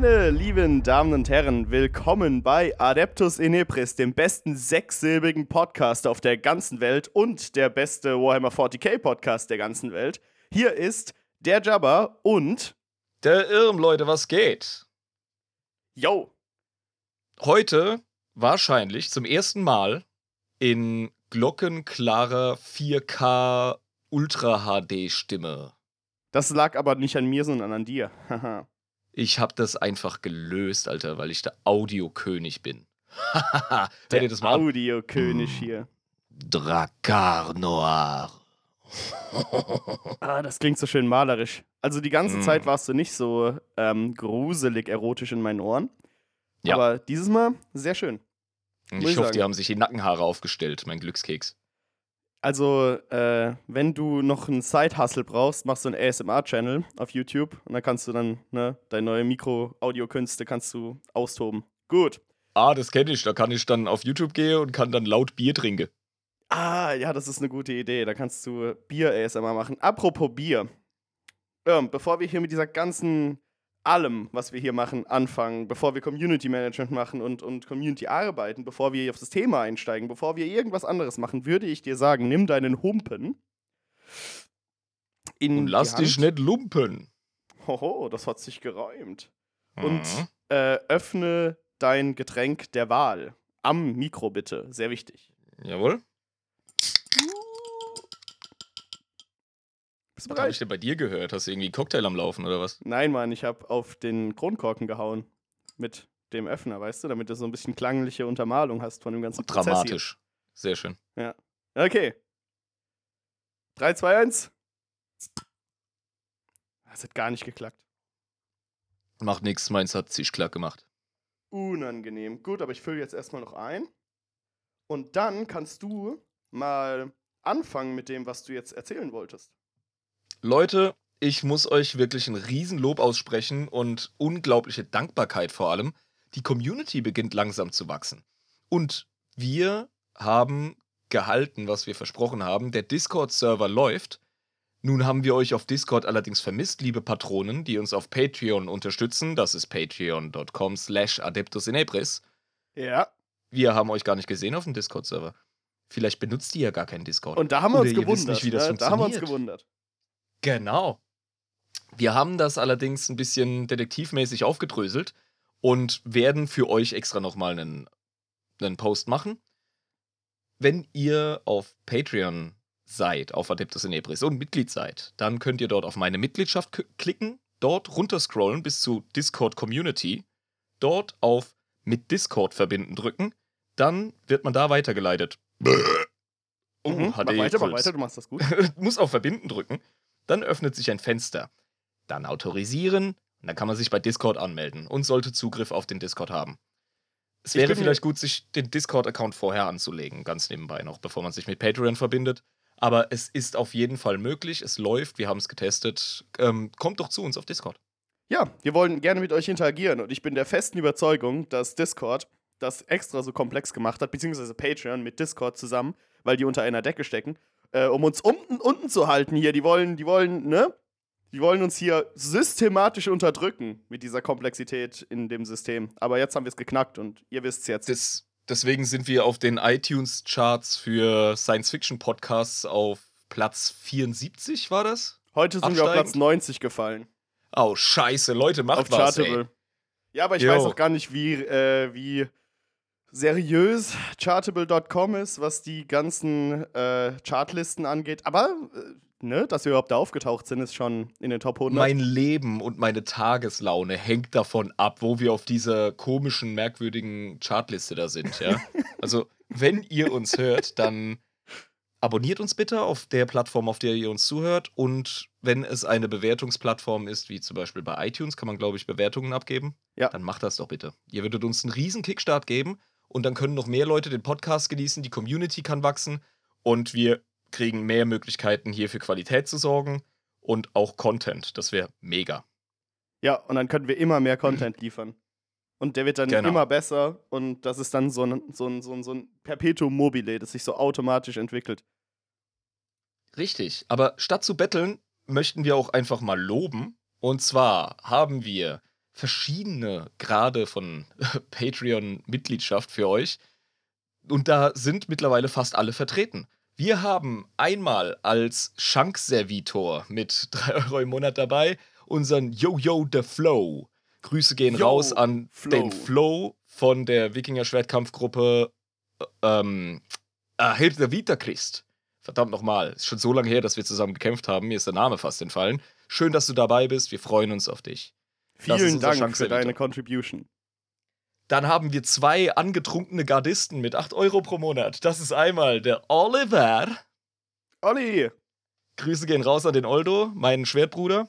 Meine lieben Damen und Herren, willkommen bei Adeptus Inepris, dem besten sechssilbigen Podcast auf der ganzen Welt und der beste Warhammer 40k Podcast der ganzen Welt. Hier ist der Jabba und der Irm, Leute, was geht? Yo. Heute wahrscheinlich zum ersten Mal in glockenklarer 4K Ultra HD Stimme. Das lag aber nicht an mir, sondern an dir. ich hab das einfach gelöst, Alter, weil ich der Audiokönig bin. der das mal Audiokönig hm. hier. Dracar Noir. ah, das klingt so schön malerisch. Also die ganze mm. Zeit warst du nicht so ähm, gruselig erotisch in meinen Ohren. Ja. Aber dieses Mal sehr schön. Ich, ich hoffe, die haben sich die Nackenhaare aufgestellt, mein Glückskeks. Also, äh, wenn du noch einen Side-Hustle brauchst, machst du einen ASMR-Channel auf YouTube und dann kannst du dann, ne, deine neue Mikro-Audio-Künste kannst du austoben. Gut. Ah, das kenne ich. Da kann ich dann auf YouTube gehen und kann dann laut Bier trinken. Ah, ja, das ist eine gute Idee. Da kannst du Bier-ASMR machen. Apropos Bier. Ähm, bevor wir hier mit dieser ganzen allem, was wir hier machen, anfangen, bevor wir Community Management machen und, und Community arbeiten, bevor wir auf das Thema einsteigen, bevor wir irgendwas anderes machen, würde ich dir sagen, nimm deinen Humpen. und lass dich nicht lumpen. Hoho, das hat sich geräumt. Mhm. Und äh, öffne dein Getränk der Wahl. Am Mikro bitte, sehr wichtig. Jawohl. Bist was habe ich denn bei dir gehört? Hast du irgendwie einen Cocktail am Laufen oder was? Nein, Mann, ich habe auf den Kronkorken gehauen. Mit dem Öffner, weißt du? Damit du so ein bisschen klangliche Untermalung hast von dem ganzen Prozess Dramatisch. Hier. Sehr schön. Ja. Okay. 3, 2, 1. Das hat gar nicht geklackt. Macht nichts, meins hat sich klack gemacht. Unangenehm. Gut, aber ich fülle jetzt erstmal noch ein. Und dann kannst du mal anfangen mit dem, was du jetzt erzählen wolltest. Leute, ich muss euch wirklich ein Riesenlob aussprechen und unglaubliche Dankbarkeit vor allem. Die Community beginnt langsam zu wachsen. Und wir haben gehalten, was wir versprochen haben. Der Discord-Server läuft. Nun haben wir euch auf Discord allerdings vermisst, liebe Patronen, die uns auf Patreon unterstützen. Das ist patreon.com slash adeptusinebris. Ja. Wir haben euch gar nicht gesehen auf dem Discord-Server. Vielleicht benutzt ihr ja gar keinen Discord. Und da haben wir uns gewundert. Nicht, wie das ja, da haben wir uns gewundert. Genau. Wir haben das allerdings ein bisschen detektivmäßig aufgedröselt und werden für euch extra nochmal einen, einen Post machen. Wenn ihr auf Patreon seid, auf Adeptus Inebris und Mitglied seid, dann könnt ihr dort auf meine Mitgliedschaft klicken, dort runterscrollen bis zu Discord Community, dort auf mit Discord verbinden drücken, dann wird man da weitergeleitet. Oh, mhm, mach weiter, mach weiter, du machst das gut. Muss auf Verbinden drücken. Dann öffnet sich ein Fenster. Dann autorisieren und dann kann man sich bei Discord anmelden und sollte Zugriff auf den Discord haben. Es wäre vielleicht gut, sich den Discord-Account vorher anzulegen, ganz nebenbei noch, bevor man sich mit Patreon verbindet. Aber es ist auf jeden Fall möglich, es läuft, wir haben es getestet. Ähm, kommt doch zu uns auf Discord. Ja, wir wollen gerne mit euch interagieren und ich bin der festen Überzeugung, dass Discord das extra so komplex gemacht hat, beziehungsweise Patreon mit Discord zusammen, weil die unter einer Decke stecken äh, um uns unten, unten zu halten hier. Die wollen, die wollen, ne? Die wollen uns hier systematisch unterdrücken mit dieser Komplexität in dem System. Aber jetzt haben wir es geknackt und ihr wisst es jetzt. Das, deswegen sind wir auf den iTunes-Charts für Science-Fiction-Podcasts auf Platz 74, war das? Heute sind Absteigend? wir auf Platz 90 gefallen. Oh, scheiße, Leute, macht auf was, Chartable. Ey. Ja, aber ich Yo. weiß auch gar nicht, wie, äh, wie seriös chartable.com ist, was die ganzen äh, Chartlisten angeht. Aber, äh, ne, dass wir überhaupt da aufgetaucht sind, ist schon in den Top 100. Mein Leben und meine Tageslaune hängt davon ab, wo wir auf dieser komischen, merkwürdigen Chartliste da sind, ja. also, wenn ihr uns hört, dann abonniert uns bitte auf der Plattform, auf der ihr uns zuhört. Und wenn es eine Bewertungsplattform ist, wie zum Beispiel bei iTunes, kann man, glaube ich, Bewertungen abgeben. Ja. Dann macht das doch bitte. Ihr würdet uns einen riesen Kickstart geben und dann können noch mehr Leute den Podcast genießen, die Community kann wachsen und wir kriegen mehr Möglichkeiten hier für Qualität zu sorgen und auch Content. Das wäre mega. Ja, und dann können wir immer mehr Content liefern. Und der wird dann genau. immer besser und das ist dann so ein, so, ein, so, ein, so ein Perpetuum mobile, das sich so automatisch entwickelt. Richtig, aber statt zu betteln, möchten wir auch einfach mal loben. Und zwar haben wir verschiedene Grade von Patreon-Mitgliedschaft für euch. Und da sind mittlerweile fast alle vertreten. Wir haben einmal als Schankservitor mit 3 Euro im Monat dabei unseren Yo-Yo the Flow. Grüße gehen Yo, raus an Flow. den Flow von der Wikinger-Schwertkampfgruppe äh, ähm, Hilf der Vita Christ. Verdammt nochmal, ist schon so lange her, dass wir zusammen gekämpft haben. Mir ist der Name fast entfallen. Schön, dass du dabei bist. Wir freuen uns auf dich. Vielen Dank für deine Contribution. Dann haben wir zwei angetrunkene Gardisten mit 8 Euro pro Monat. Das ist einmal der Oliver. Olli! Grüße gehen raus an den Oldo, meinen Schwertbruder.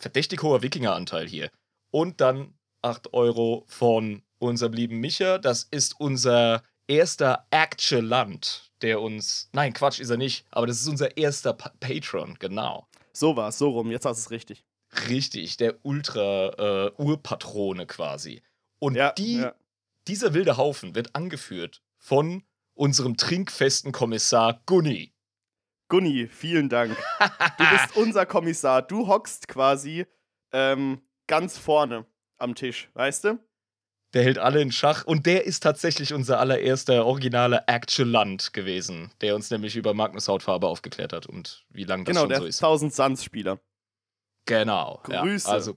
Verdächtig hoher Wikingeranteil hier. Und dann 8 Euro von unserem lieben Micha. Das ist unser erster Actualant, der uns. Nein, Quatsch ist er nicht, aber das ist unser erster pa Patron, genau. So war's, so rum. Jetzt hast du es richtig. Richtig, der Ultra-Urpatrone quasi. Und Ja, die, ja. dieser wilde Haufen wird angeführt von unserem trinkfesten Kommissar Gunni. Gunni, vielen Dank. Du bist unser Kommissar. Du hockst quasi ähm, ganz vorne am Tisch, weißt du? Der hält alle in Schach und der ist tatsächlich unser allererster originaler Actualant gewesen, der uns nämlich über Magnus Hautfarbe aufgeklärt hat und wie lange das genau, schon der so ist. 1000 Suns-Spieler. Genau. Grüße. Ja, also,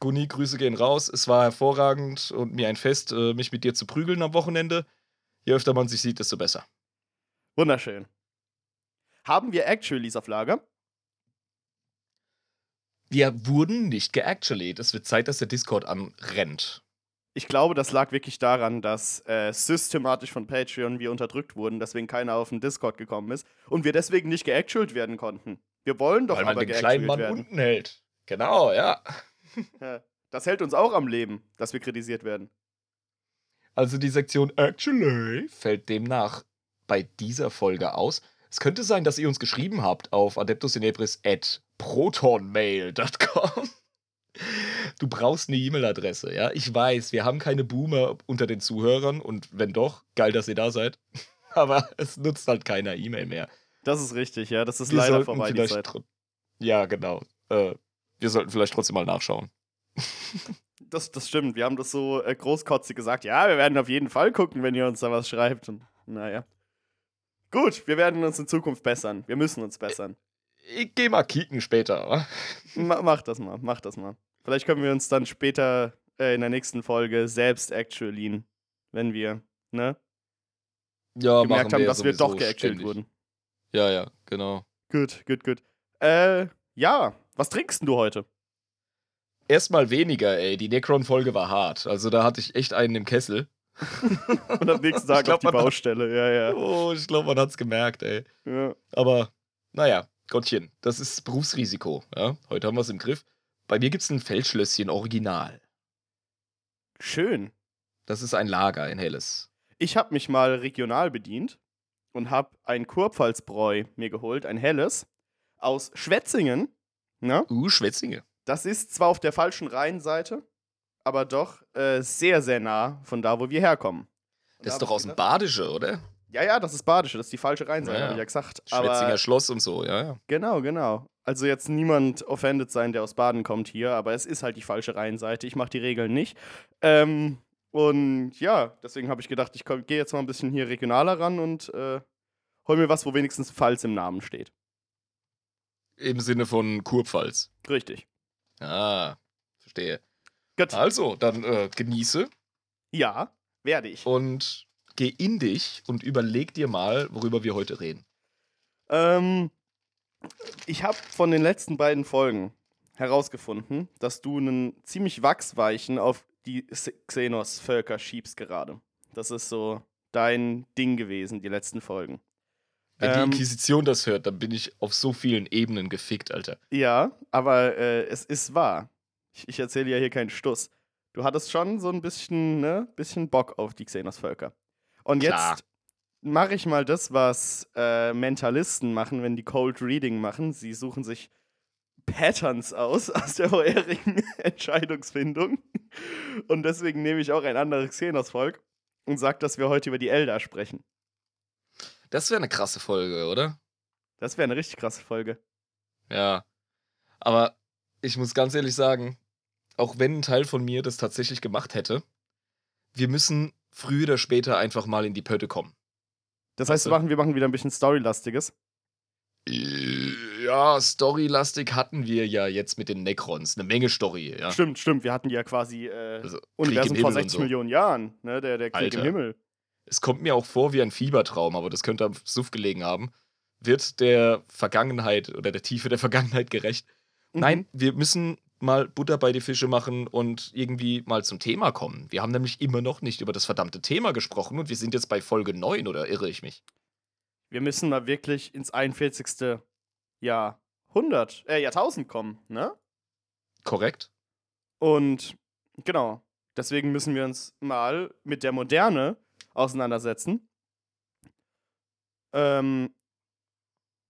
Gunni, Grüße gehen raus. Es war hervorragend und mir ein Fest, äh, mich mit dir zu prügeln am Wochenende. Je öfter man sich sieht, desto besser. Wunderschön. Haben wir Actualies auf Lager? Wir wurden nicht geactuallyt. Es wird Zeit, dass der Discord anrennt. Ich glaube, das lag wirklich daran, dass äh, systematisch von Patreon wir unterdrückt wurden, deswegen keiner auf den Discord gekommen ist und wir deswegen nicht geactualt werden konnten. Wir wollen doch Weil man aber den kleinen Mann werden. unten hält. Genau, ja. Das hält uns auch am Leben, dass wir kritisiert werden. Also die Sektion Actually fällt demnach bei dieser Folge aus. Es könnte sein, dass ihr uns geschrieben habt auf adeptusinebris at protonmail.com. Du brauchst eine E-Mail-Adresse, ja? Ich weiß, wir haben keine Boomer unter den Zuhörern und wenn doch, geil, dass ihr da seid. Aber es nutzt halt keiner E-Mail mehr. Das ist richtig, ja. Das ist Wir leider vorbei, die Zeit. Ja, genau. Äh, wir sollten vielleicht trotzdem mal nachschauen. Das, das stimmt. Wir haben das so äh, großkotzig gesagt. Ja, wir werden auf jeden Fall gucken, wenn ihr uns da was schreibt. Und, naja. Gut, wir werden uns in Zukunft bessern. Wir müssen uns bessern. Ich geh mal kicken später. Ma mach das mal, mach das mal. Vielleicht können wir uns dann später äh, in der nächsten Folge selbst actualien, wenn wir, ne, Ja, gemerkt haben, wir dass wir doch geactualt ständig. wurden. Ja, ja, genau. Gut, gut, gut. Äh, ja, was trinkst denn du heute? Erstmal weniger, ey. Die Necron-Folge war hart. Also da hatte ich echt einen im Kessel. Und am nächsten Tag glaub, auf die man hat- Baustelle, ja, ja. Oh, ich glaube, man hat's gemerkt, ey. ja. Aber, naja, Gottchen, das ist Berufsrisiko. Ja? Heute haben wir es im Griff. Bei mir gibt's ein Feldschlösschen Original. Schön. Das ist ein Lager in Helles. Ich habe mich mal regional bedient und habe ein Kurpfalzbräu mir geholt, ein helles, aus Schwetzingen. Ne? Uh, Schwetzinge. Das ist zwar auf der falschen Rheinseite, aber doch äh, sehr, sehr nah von da, wo wir herkommen. Und da Das ist hab doch aus dem Badische, oder? Ja, ja, das ist Badische, das ist die falsche Rheinseite, Ja, ja. habe ich ja gesagt. Schwetzinger Aber Schloss und so, ja, ja. genau, genau. Also jetzt niemand offended sein, der aus Baden kommt hier, aber es ist halt die falsche Rheinseite. Ich mache die Regeln nicht. Ähm, und ja, deswegen habe ich gedacht, ich gehe jetzt mal ein bisschen hier regionaler ran und äh, hol mir was, wo wenigstens Pfalz im Namen steht. Im Sinne von Kurpfalz. Richtig. Ah, verstehe. Gut. Also, dann äh, genieße Ja, werde ich. und geh in dich und überleg dir mal, worüber wir heute reden. Ähm, ich habe von den letzten beiden Folgen herausgefunden, dass du einen ziemlich wachsweichen auf die Xenos-Völker schiebst gerade. Das ist so dein Ding gewesen, die letzten Folgen. Wenn die Ähm, Inquisition das hört, dann bin ich auf so vielen Ebenen gefickt, Alter. Ja, aber äh, es ist wahr. Ich, ich erzähle ja hier keinen Stuss. Du hattest schon so ein bisschen, ne, bisschen Bock auf die Xenos-Völker. Und Klar. jetzt mache ich mal das, was äh, Mentalisten machen, wenn die Cold Reading machen. Sie suchen sich Patterns aus aus der vorherigen Entscheidungsfindung. Und deswegen nehme ich auch ein anderes Xenos-Volk und sage, dass wir heute über die Elder sprechen. Das wäre eine krasse Folge, oder? Das wäre eine richtig krasse Folge. Ja. Aber ich muss ganz ehrlich sagen, auch wenn ein Teil von mir das tatsächlich gemacht hätte, wir müssen früher oder später einfach mal in die Pötte kommen. Das heißt, wir machen, wir machen wieder ein bisschen Storylastiges. Ja, storylastig hatten wir ja jetzt mit den Necrons. Eine Menge Story, ja. Stimmt, stimmt. Wir hatten ja quasi äh, Also, Universum vor Himmel und 60 so. Millionen Jahren. Ne? Der, der Krieg Alter. im Himmel. Es kommt mir auch vor wie ein Fiebertraum, aber das könnte am Suff gelegen haben. Wird der Vergangenheit oder der Tiefe der Vergangenheit gerecht? Mhm. Nein, wir müssen mal Butter bei die Fische machen und irgendwie mal zum Thema kommen. Wir haben nämlich immer noch nicht über das verdammte Thema gesprochen und wir sind jetzt bei Folge 9, oder irre ich mich? Wir müssen mal wirklich ins 41. Jahrhundert, äh, Jahrtausend kommen, ne? Korrekt? Und genau, deswegen müssen wir uns mal mit der Moderne auseinandersetzen. Ähm,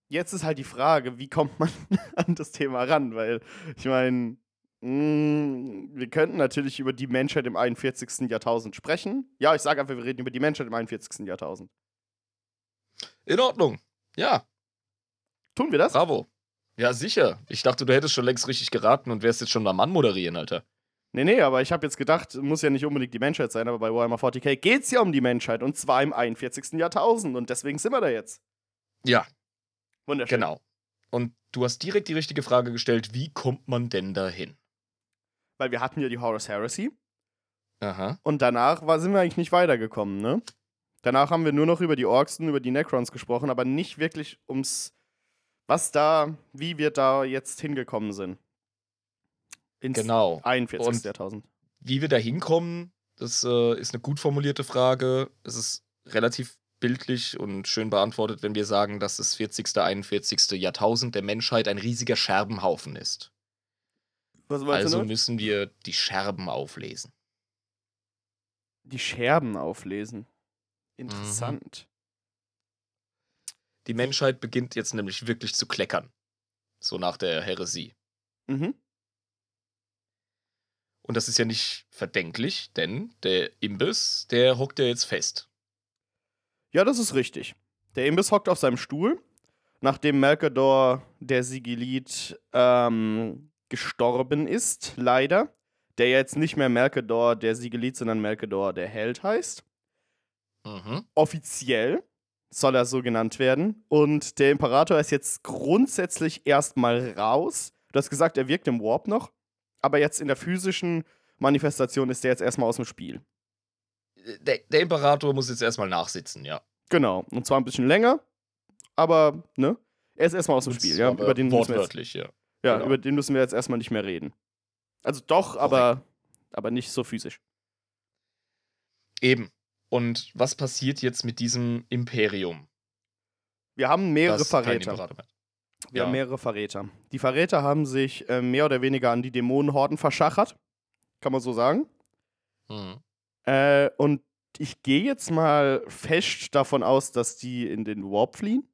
jetzt ist halt die Frage, wie kommt man an das Thema ran? Weil, ich meine, wir könnten natürlich über die Menschheit im 41. Jahrtausend sprechen. Ja, ich sage einfach, wir reden über die Menschheit im 41. Jahrtausend. In Ordnung. Ja, Tun wir das? bravo. Ja, sicher. Ich dachte, du hättest schon längst richtig geraten und wärst jetzt schon am Mann moderieren, Alter. Nee, nee, aber ich habe jetzt gedacht, muss ja nicht unbedingt die Menschheit sein, aber bei Warhammer 40k geht es ja um die Menschheit und zwar im 41. Jahrtausend und deswegen sind wir da jetzt. Ja, Wunderschön. genau. Und du hast direkt die richtige Frage gestellt, wie kommt man denn dahin? Weil wir hatten ja die Horus Heresy Aha. und danach war, sind wir eigentlich nicht weitergekommen, ne? Danach haben wir nur noch über die Orks und über die Necrons gesprochen, aber nicht wirklich ums, was da, wie wir da jetzt hingekommen sind. Ins Genau. 41. Und- Jahrtausend. Wie wir da hinkommen, das äh, ist eine gut formulierte Frage. Es ist relativ bildlich und schön beantwortet, wenn wir sagen, dass das 40., 41. Jahrtausend der Menschheit ein riesiger Scherbenhaufen ist. Also müssen wir die Scherben auflesen. Die Scherben auflesen. Interessant. Die Menschheit beginnt jetzt nämlich wirklich zu kleckern. So nach der Häresie. Mhm. Und das ist ja nicht verdenklich, denn der Imbiss, der hockt ja jetzt fest. Ja, das ist richtig. Der Imbiss hockt auf seinem Stuhl, nachdem Melkador, der Sigilit, ähm, gestorben ist, leider. Der jetzt nicht mehr Melkador, der Sigilit, sondern Melkador, der Held heißt. Mhm. Offiziell soll er so genannt werden. Und der Imperator ist jetzt grundsätzlich erstmal raus. Du hast gesagt, er wirkt im Warp noch. Aber jetzt in der physischen Manifestation ist er jetzt erstmal aus dem Spiel. Der, der Imperator muss jetzt erstmal nachsitzen, ja. Genau. Und zwar ein bisschen länger. Aber, ne? Er ist erstmal aus dem Spiel, ja. Über den, müssen wir jetzt, wortwörtlich, ja. ja genau. über den müssen wir jetzt erstmal nicht mehr reden. Also doch, aber, aber nicht so physisch. Eben. Und was passiert jetzt mit diesem Imperium? Wir haben mehrere Verräter. Wir Ja. haben mehrere Verräter. Die Verräter haben sich äh, mehr oder weniger an die Dämonenhorden verschachert. Kann man so sagen. Mhm. Äh, und ich gehe jetzt mal fest davon aus, dass die in den Warp fliehen.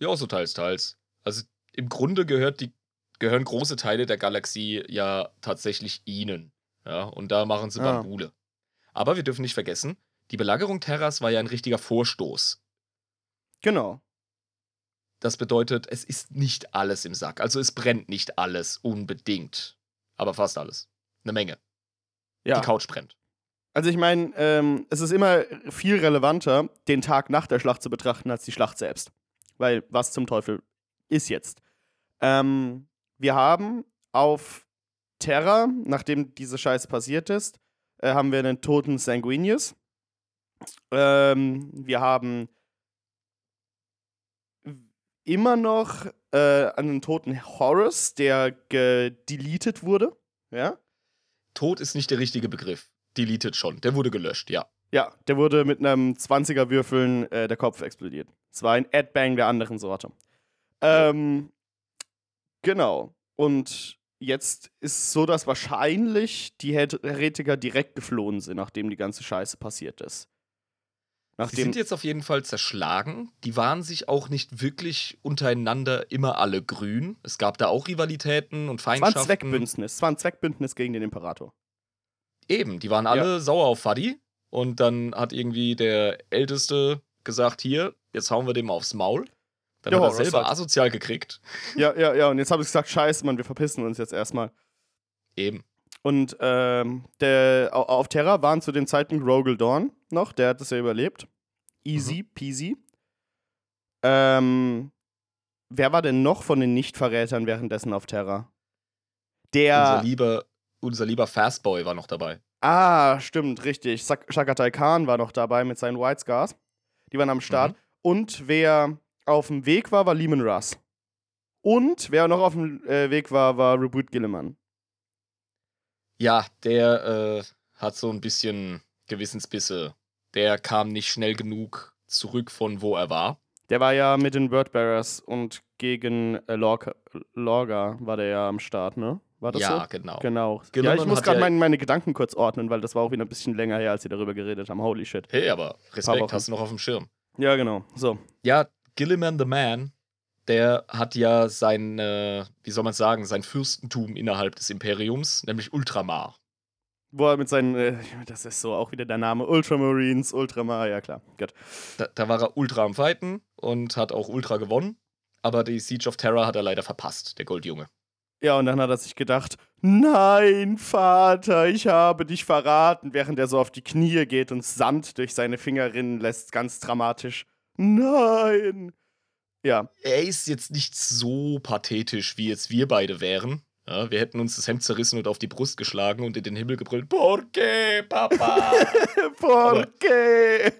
Ja, so teils, teils. Also im Grunde gehört die, gehören große Teile der Galaxie ja tatsächlich ihnen. Ja, und da machen sie Ah. Bambule. Aber wir dürfen nicht vergessen, die Belagerung Terras war ja ein richtiger Vorstoß. Genau. Das bedeutet, es ist nicht alles im Sack. Also es brennt nicht alles unbedingt. Aber fast alles. Eine Menge. Ja. Die Couch brennt. Also ich meine, ähm, es ist immer viel relevanter, den Tag nach der Schlacht zu betrachten, als die Schlacht selbst. Weil was zum Teufel ist jetzt? Ähm, wir haben auf Terra, nachdem diese Scheiße passiert ist, äh, haben wir einen toten Sanguinius. Ähm, wir haben immer noch äh, einen toten Horus, der gedeletet wurde. Ja? Tod ist nicht der richtige Begriff. Deleted schon. Der wurde gelöscht, ja. Ja, der wurde mit einem 20er Würfeln äh, der Kopf explodiert. Es war ein Adbang der anderen Sorte. Ähm, genau. Und jetzt ist es so, dass wahrscheinlich die Her- Heretiker direkt geflohen sind, nachdem die ganze Scheiße passiert ist. Die Nachdem, sind jetzt auf jeden Fall zerschlagen. Die waren sich auch nicht wirklich untereinander immer alle grün. Es gab da auch Rivalitäten und es war ein Feindschaften. Zweckbündnis. Es war ein Zweckbündnis gegen den Imperator. Eben, die waren alle sauer auf Fuddy. Und dann hat irgendwie der Älteste gesagt, hier, jetzt hauen wir dem aufs Maul. Dann Ja, hat er selber halt. asozial gekriegt. Ja, ja, ja. Und jetzt habe ich gesagt, scheiße, Mann, wir verpissen uns jetzt erstmal. Eben. Und ähm, der, au- auf Terra waren zu dem Zeitpunkt Rogel Dawn noch, der hat das ja überlebt. Easy peasy. Ähm, wer war denn noch von den Nicht-Verrätern währenddessen auf Terra? Der. Unser lieber, unser lieber Fastboy war noch dabei. Ah, stimmt, richtig. Shakatai Khan war noch dabei mit seinen White Scars. Die waren am Start. Und wer auf dem Weg war, war Lehman Russ. Und wer noch auf dem äh, Weg war, war Reboot Gilliman. Ja, der äh, hat so ein bisschen Gewissensbisse. Der kam nicht schnell genug zurück von wo er war. Der war ja mit den Wordbearers und gegen äh, Lorca, Lorga war der ja am Start, ne? War das ja, so? genau. Genau. Ja, ich muss gerade ja- meine, Gedanken kurz ordnen, weil das war auch wieder ein bisschen länger her, als sie darüber geredet haben. Holy shit. Hey, aber Respekt, hast du noch auf dem Schirm. Ja, genau. So. Ja, Gilliman the Man, der hat ja sein, äh, wie soll man sagen, sein Fürstentum innerhalb des Imperiums, nämlich Ultramar. Wo er mit seinen, äh, das ist so auch wieder der Name, Ultramarines, Ultramar, ja klar. Gut. Da, da war er ultra am Fighten und hat auch ultra gewonnen. Aber die Siege of Terror hat er leider verpasst, der Goldjunge. Ja, und dann hat er sich gedacht, nein, Vater, ich habe dich verraten, während er so auf die Knie geht und Sand durch seine Finger rinnen lässt, ganz dramatisch. Nein. Ja, Er ist jetzt nicht so pathetisch, wie jetzt wir beide wären. Ja, wir hätten uns das Hemd zerrissen und auf die Brust geschlagen und in den Himmel gebrüllt: Porque, Papa! por qué?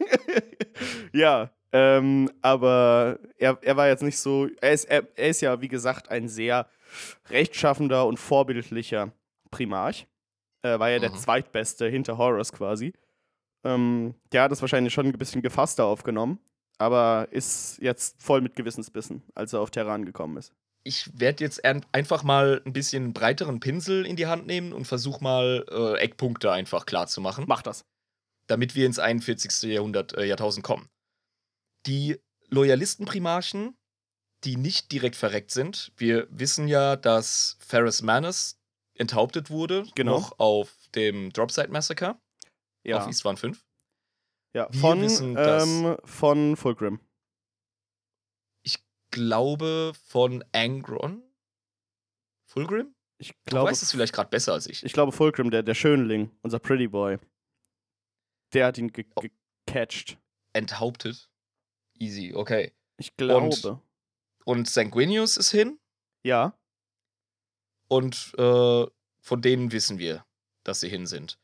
ja, ähm, aber er, er war jetzt nicht so, er ist, er, er ist ja, wie gesagt, ein sehr rechtschaffender und vorbildlicher Primarch. Er war ja der Mhm. zweitbeste hinter Horus quasi. Ähm, der hat es wahrscheinlich schon ein bisschen gefasster aufgenommen, aber ist jetzt voll mit Gewissensbissen, als er auf Terran gekommen ist. ich werde jetzt ein- einfach mal ein bisschen einen breiteren Pinsel in die Hand nehmen und versuche mal äh, Eckpunkte einfach klar zu machen. Mach das. damit wir ins 41. Jahrhundert, äh, Jahrtausend kommen. Die Loyalistenprimarchen, die nicht direkt verreckt sind, wir wissen ja, dass Ferris Manus enthauptet wurde, Genau. noch auf dem Dropside Massacre Ja, auf Eastwan 5. ja. wir Von, wissen, ähm, von Fulgrim. Glaube von Angron. Fulgrim? Ich Du glaube, weißt es vielleicht gerade besser als ich. Ich glaube, Fulcrum, der, der Schönling, unser Pretty Boy, der hat ihn ge Oh. gecatcht. Enthauptet. Easy, okay. Ich glaube. Und Sanguinius ist hin. ja. Und äh, von denen wissen wir, dass sie hin sind.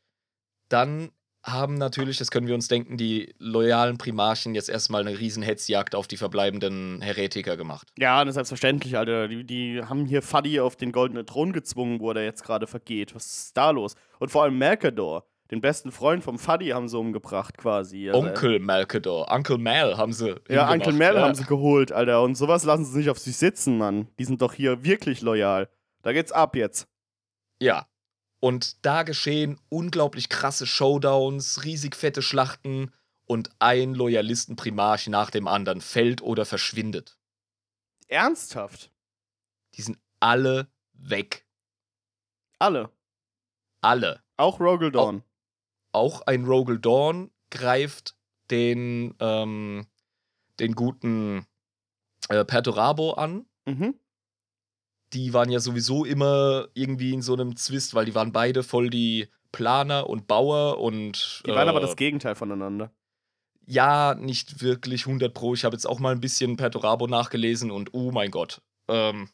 Dann haben natürlich, das können wir uns denken, die loyalen Primarchen jetzt erstmal eine riesen Hetzjagd auf die verbleibenden Heretiker gemacht. Ja, das ist selbstverständlich, Alter. Die, die haben hier Fuddy auf den goldenen Thron gezwungen, wo er jetzt gerade vergeht. Was ist da los? Und vor allem Mercador, den besten Freund vom Fuddy, haben sie umgebracht quasi. Also, Onkel Malkador, Uncle Mal haben sie. Ja, Uncle Mel ja. haben sie geholt, Alter. Und sowas lassen sie nicht auf sich sitzen, Mann. Die sind doch hier wirklich loyal. Da geht's ab jetzt. Ja. Und da geschehen unglaublich krasse Showdowns, riesig fette Schlachten und ein Loyalistenprimarch nach dem anderen fällt oder verschwindet. Ernsthaft? Die sind alle weg. Alle. Alle. Auch Rogel Dawn. auch ein Rogel Dawn greift den, ähm, den guten äh, Perturabo an. Mhm. Die waren ja sowieso immer irgendwie in so einem Zwist, weil die waren beide voll die Planer und Bauer und. Die waren äh, aber das Gegenteil voneinander. Ja, nicht wirklich 100 Pro. Ich habe jetzt auch mal ein bisschen Perturabo nachgelesen und oh mein Gott. Ähm,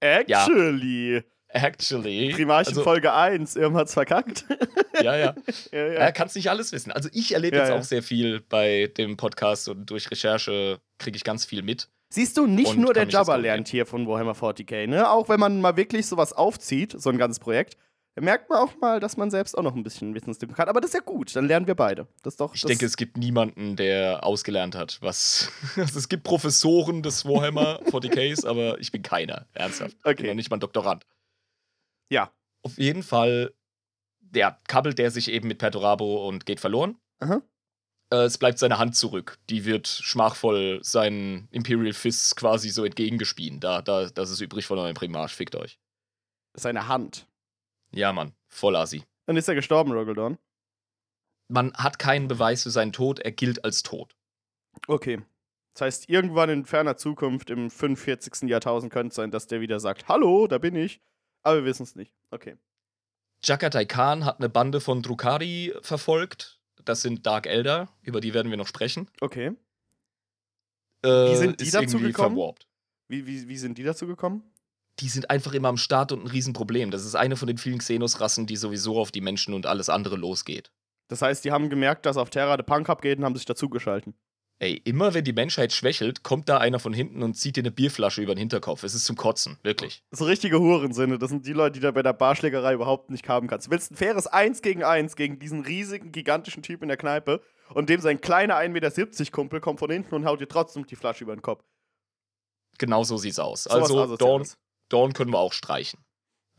Actually. actually. Primarchen also, Folge 1. Irm hat's verkackt. Ja, ja. ja, Er ja. kann nicht alles wissen. Also ich erlebe Ja, jetzt ja. auch sehr viel bei dem Podcast und durch Recherche kriege ich ganz viel mit. Siehst du, nicht nur der Jabba lernt hier von Warhammer 40k, ne? Auch wenn man mal wirklich sowas aufzieht, so ein ganzes Projekt, dann merkt man auch mal, dass man selbst auch noch ein bisschen Wissenslücke hat. Aber das ist ja gut, dann lernen wir beide. Das ist doch. Ich das denke, es gibt niemanden, der ausgelernt hat. Was also es gibt Professoren des Warhammer 40ks, aber ich bin keiner. Ernsthaft. Ich bin Okay. noch nicht mal ein Doktorand. Ja. Auf jeden Fall, ja, kabbelt der sich eben mit Perturabo und geht verloren. Aha. Äh, es bleibt seine Hand zurück. Die wird schmachvoll seinen Imperial Fists quasi so entgegengespien. Da, da, das ist übrig von eurem Primarch. Fickt euch. Seine Hand. Ja, Mann. Voll assi. Dann ist er gestorben, Rogaldorn. Man hat keinen Beweis für seinen Tod. Er gilt als tot. Okay. Das heißt, irgendwann in ferner Zukunft, im 45. Jahrtausend, könnte es sein, dass der wieder sagt: Hallo, da bin ich. Aber wir wissen es nicht. Okay. Jagatai Khan hat eine Bande von Drukari verfolgt. Das sind Dark Elder, über die werden wir noch sprechen. Okay. Äh, Wie sind die dazu gekommen? verwarpt. Wie, wie, wie sind die dazu gekommen? Die sind einfach immer am Start und ein Riesenproblem. Das ist eine von den vielen Xenos-Rassen, die sowieso auf die Menschen und alles andere losgeht. Das heißt, die haben gemerkt, dass auf Terra der Punk abgeht und haben sich dazugeschalten. Ey, immer wenn die Menschheit schwächelt, kommt da einer von hinten und zieht dir eine Bierflasche über den Hinterkopf. Es ist zum Kotzen, wirklich. So richtige Hurensinne. Das sind die Leute, die du bei der Barschlägerei überhaupt nicht haben kannst. Du willst ein faires 1 gegen 1 gegen diesen riesigen, gigantischen Typ in der Kneipe und dem sein kleiner 1,70 Meter Kumpel kommt von hinten und haut dir trotzdem die Flasche über den Kopf. Genau so sieht's aus. Sowas also Dawn. Dawn können wir auch streichen.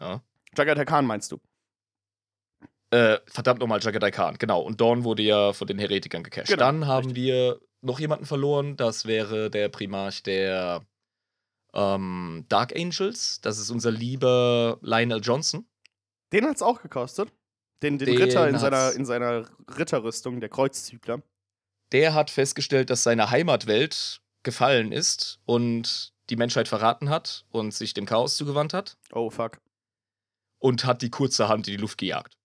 Ja. Jagatai Khan meinst du? Äh, verdammt nochmal, Jagatai Khan, genau. Und Dawn wurde ja von den Heretikern gecasht. Genau, Dann haben richtig. wir noch jemanden verloren. Das wäre der Primarch der ähm, Dark Angels. Das ist unser lieber Lionel Johnson. Den hat's auch gekostet. Den, den, Den Ritter in seiner, in seiner Ritterrüstung, der Kreuzzügler. Der hat festgestellt, dass seine Heimatwelt gefallen ist und die Menschheit verraten hat und sich dem Chaos zugewandt hat Oh, fuck. und hat die kurzerhand in die Luft gejagt.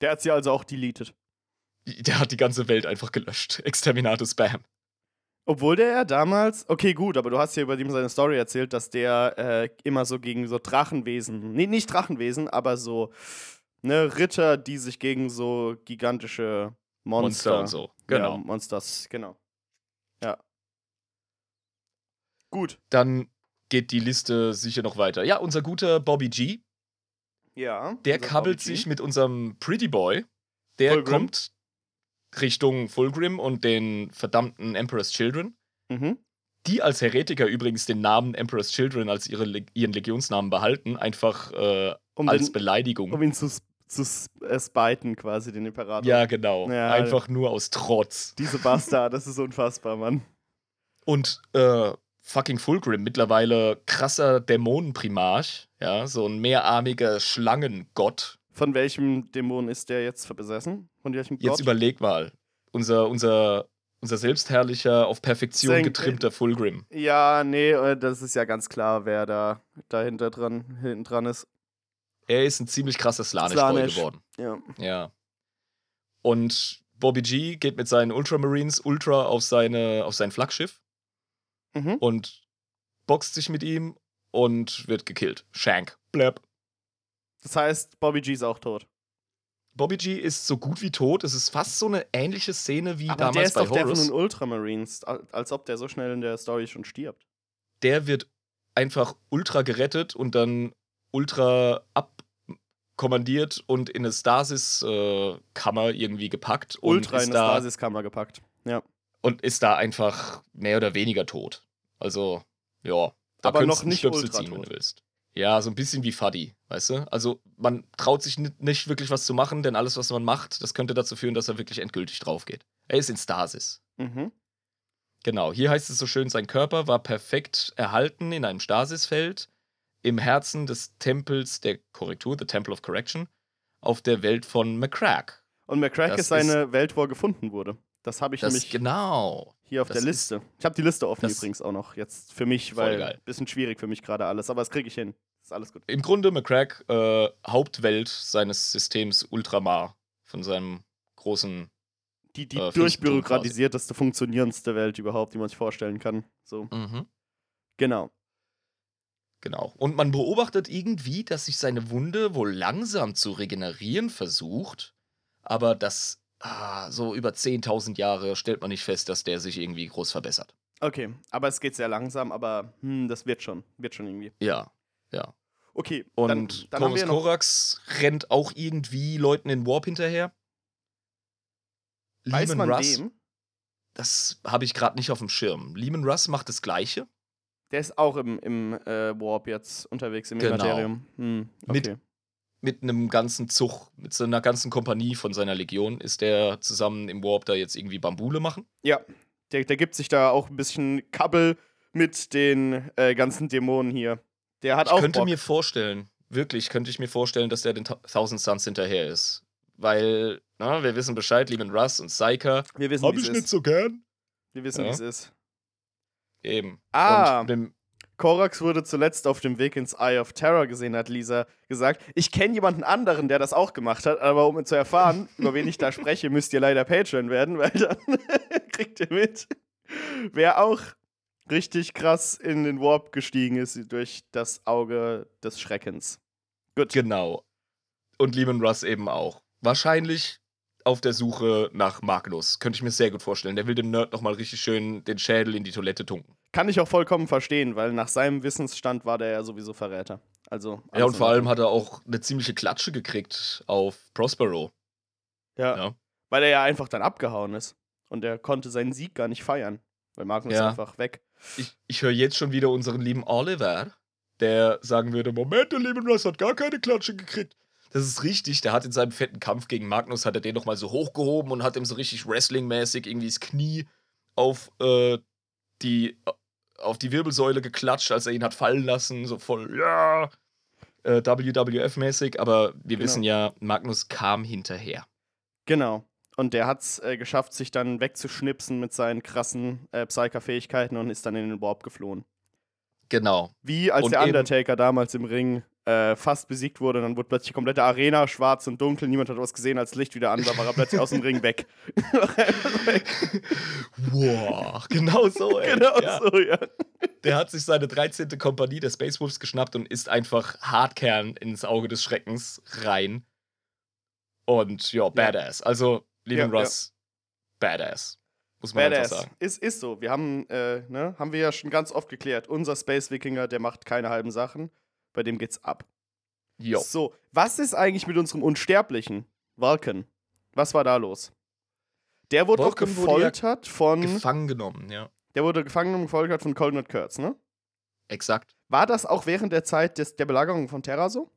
Der hat sie also auch deleted. Der hat die ganze Welt einfach gelöscht. Exterminatus Spam. Obwohl der ja damals, okay, gut, aber du hast ja über ihm seine Story erzählt, dass der äh, immer so gegen so Drachenwesen, nee, nicht Drachenwesen, aber so, ne, Ritter, die sich gegen so gigantische Monster, Monster und so. Genau. Ja, Monsters, genau. Ja. Gut. Dann geht die Liste sicher noch weiter. Ja, unser guter Bobby G, Ja. der kabbelt sich mit unserem Pretty Boy. Der Fulgrim. kommt Richtung Fulgrim und den verdammten Emperor's Children. Mhm. Die als Heretiker übrigens den Namen Emperor's Children als ihre, ihren Legionsnamen behalten, einfach äh, Um, als den, Beleidigung. um ihn zu, zu äh, spiten, quasi, den Imperator. ja, genau. Ja, einfach nur aus Trotz. Diese Bastard, das ist unfassbar, Mann. Und äh, fucking Fulgrim, mittlerweile krasser Dämonenprimarch, ja, so ein mehrarmiger Schlangengott. Von welchem Dämon ist der jetzt besessen? Von welchem Jetzt Gott? überleg mal. Unser, unser, unser selbstherrlicher, auf Perfektion Senk- getrimmter Fulgrim. Ja, nee, äh, das ist ja ganz klar, wer da dahinter dran, hinten dran ist. Er ist ein ziemlich krasser Slanish-Boy Slaanesh. geworden. Ja. Ja. Und Bobby G geht mit seinen Ultramarines ultra auf, seine, auf sein Flaggschiff Mhm. und boxt sich mit ihm und wird gekillt. Shank. Blab. Das heißt, Bobby G ist auch tot. Bobby G ist so gut wie tot. Es ist fast so eine ähnliche Szene wie Aber der damals ist bei doch der von Horus. den Ultramarines, al- als ob der so schnell in der Story schon stirbt. Der wird einfach ultra gerettet und dann ultra abkommandiert und in eine Stasis-Kammer irgendwie gepackt. Ultra in eine Stasiskammer gepackt. Ja. Und ist da einfach mehr oder weniger tot. Also, ja. Da Aber noch du nicht ultra ziehen, wenn tot. du willst. Ja, so ein bisschen wie Fuddy, weißt du? Also, man traut sich ni- nicht wirklich was zu machen, denn alles, was man macht, das könnte dazu führen, dass er wirklich endgültig drauf geht. Er ist in Stasis. Mhm. Genau, hier heißt es so schön, sein Körper war perfekt erhalten in einem Stasisfeld im Herzen des Tempels der Korrektur, the Temple of Correction, auf der Welt von McCrack. Und McCrack ist seine Welt, wo er gefunden wurde. Das habe ich Das nämlich genau. Hier auf das der Liste. Ich habe die Liste offen übrigens auch noch jetzt für mich, weil geil. bisschen schwierig für mich gerade alles, aber das kriege ich hin. Ist alles gut. Im Grunde McCrack äh, Hauptwelt seines Systems Ultramar von seinem großen. Die, die Äh, durchbürokratisierteste, funktionierendste Welt überhaupt, die man sich vorstellen kann. So, genau. Genau. Und man beobachtet irgendwie, dass sich seine Wunde wohl langsam zu regenerieren versucht, aber das ah, so über 10.000 Jahre stellt man nicht fest, dass der sich irgendwie groß verbessert. Okay, aber es geht sehr langsam, aber hm, das wird schon. Wird schon irgendwie. Ja, ja. Okay, Und dann, dann haben wir noch. Korax rennt auch irgendwie Leuten in Warp hinterher. Weiß Lehman man Russ, wem? das habe ich gerade nicht auf dem Schirm. Lehman Russ macht das Gleiche. Der ist auch im, im äh, Warp jetzt unterwegs im Genau. Immaterium. Hm, okay. mit einem ganzen Zug, mit so einer ganzen Kompanie von seiner Legion ist der zusammen im Warp da jetzt irgendwie Bambule machen. Ja, der, der gibt sich da auch ein bisschen Kabbel mit den äh, ganzen Dämonen hier. Der hat Ich auch könnte Bock. mir vorstellen, wirklich könnte ich mir vorstellen, dass der den Thousand Suns hinterher ist. Weil, na, wir wissen Bescheid, Lehman Russ und Psyker. Wir wissen, wie es ist. so gern. Wir wissen, wie Ja. es ist. Eben. Ah. Und dem, Korax wurde zuletzt auf dem Weg ins Eye of Terror gesehen, hat Lisa gesagt. Ich kenne jemanden anderen, der das auch gemacht hat, aber um zu erfahren, über wen ich da spreche, müsst ihr leider Patreon werden, weil dann kriegt ihr mit, wer auch richtig krass in den Warp gestiegen ist durch das Auge des Schreckens. Gut. genau. Und Lehman Russ eben auch. Wahrscheinlich auf der Suche nach Magnus. Könnte ich mir sehr gut vorstellen. Der will dem Nerd nochmal richtig schön den Schädel in die Toilette tunken. Kann ich auch vollkommen verstehen, weil nach seinem Wissensstand war der ja sowieso Verräter. Also. Ja, und vor allem hat er auch eine ziemliche Klatsche gekriegt auf Prospero. Ja. Ja. Weil er ja einfach dann abgehauen ist. Und er konnte seinen Sieg gar nicht feiern. Weil Magnus Ja. einfach weg. Ich, ich höre jetzt schon wieder unseren lieben Oliver, der sagen würde: Moment, der Lehman Russ hat gar keine Klatsche gekriegt. Das ist richtig, der hat in seinem fetten Kampf gegen Magnus, hat er den nochmal so hochgehoben und hat ihm so richtig Wrestling-mäßig irgendwie das Knie auf äh, die, auf die Wirbelsäule geklatscht, als er ihn hat fallen lassen, so voll, ja, äh, WWF-mäßig, aber wir Genau. wissen ja, Magnus kam hinterher. Genau. Und der hat es äh, geschafft, sich dann wegzuschnipsen mit seinen krassen äh, Psyker-Fähigkeiten und ist dann in den Warp geflohen. Genau. Wie als Und der Undertaker damals im Ring äh, fast besiegt wurde, dann wurde plötzlich die komplette Arena schwarz und dunkel, niemand hat was gesehen, als Licht wieder an war, war er plötzlich aus dem Ring weg. Wow, genau so, ey. genau ja. so, ja. Der hat sich seine 13. Kompanie der Space Wolves geschnappt und ist einfach Hardkern ins Auge des Schreckens rein. Und ja, badass. Also, Lehman Ja, Russ, badass. Muss man einfach Badass. sagen. Ist, ist so. Wir haben, äh, ne, haben wir ja schon ganz oft geklärt. Unser Space Wikinger, der macht keine halben Sachen. Bei dem geht's ab. Jo. So, was ist eigentlich mit unserem Unsterblichen? Vulcan. Was war da los? Der wurde doch Vulcan wurde ja gefoltert von. Gefangen genommen, ja. der wurde gefangen und gefoltert von Coldnut Kurtz, ne? Exakt. War das auch während der Zeit des, der Belagerung von Terra so?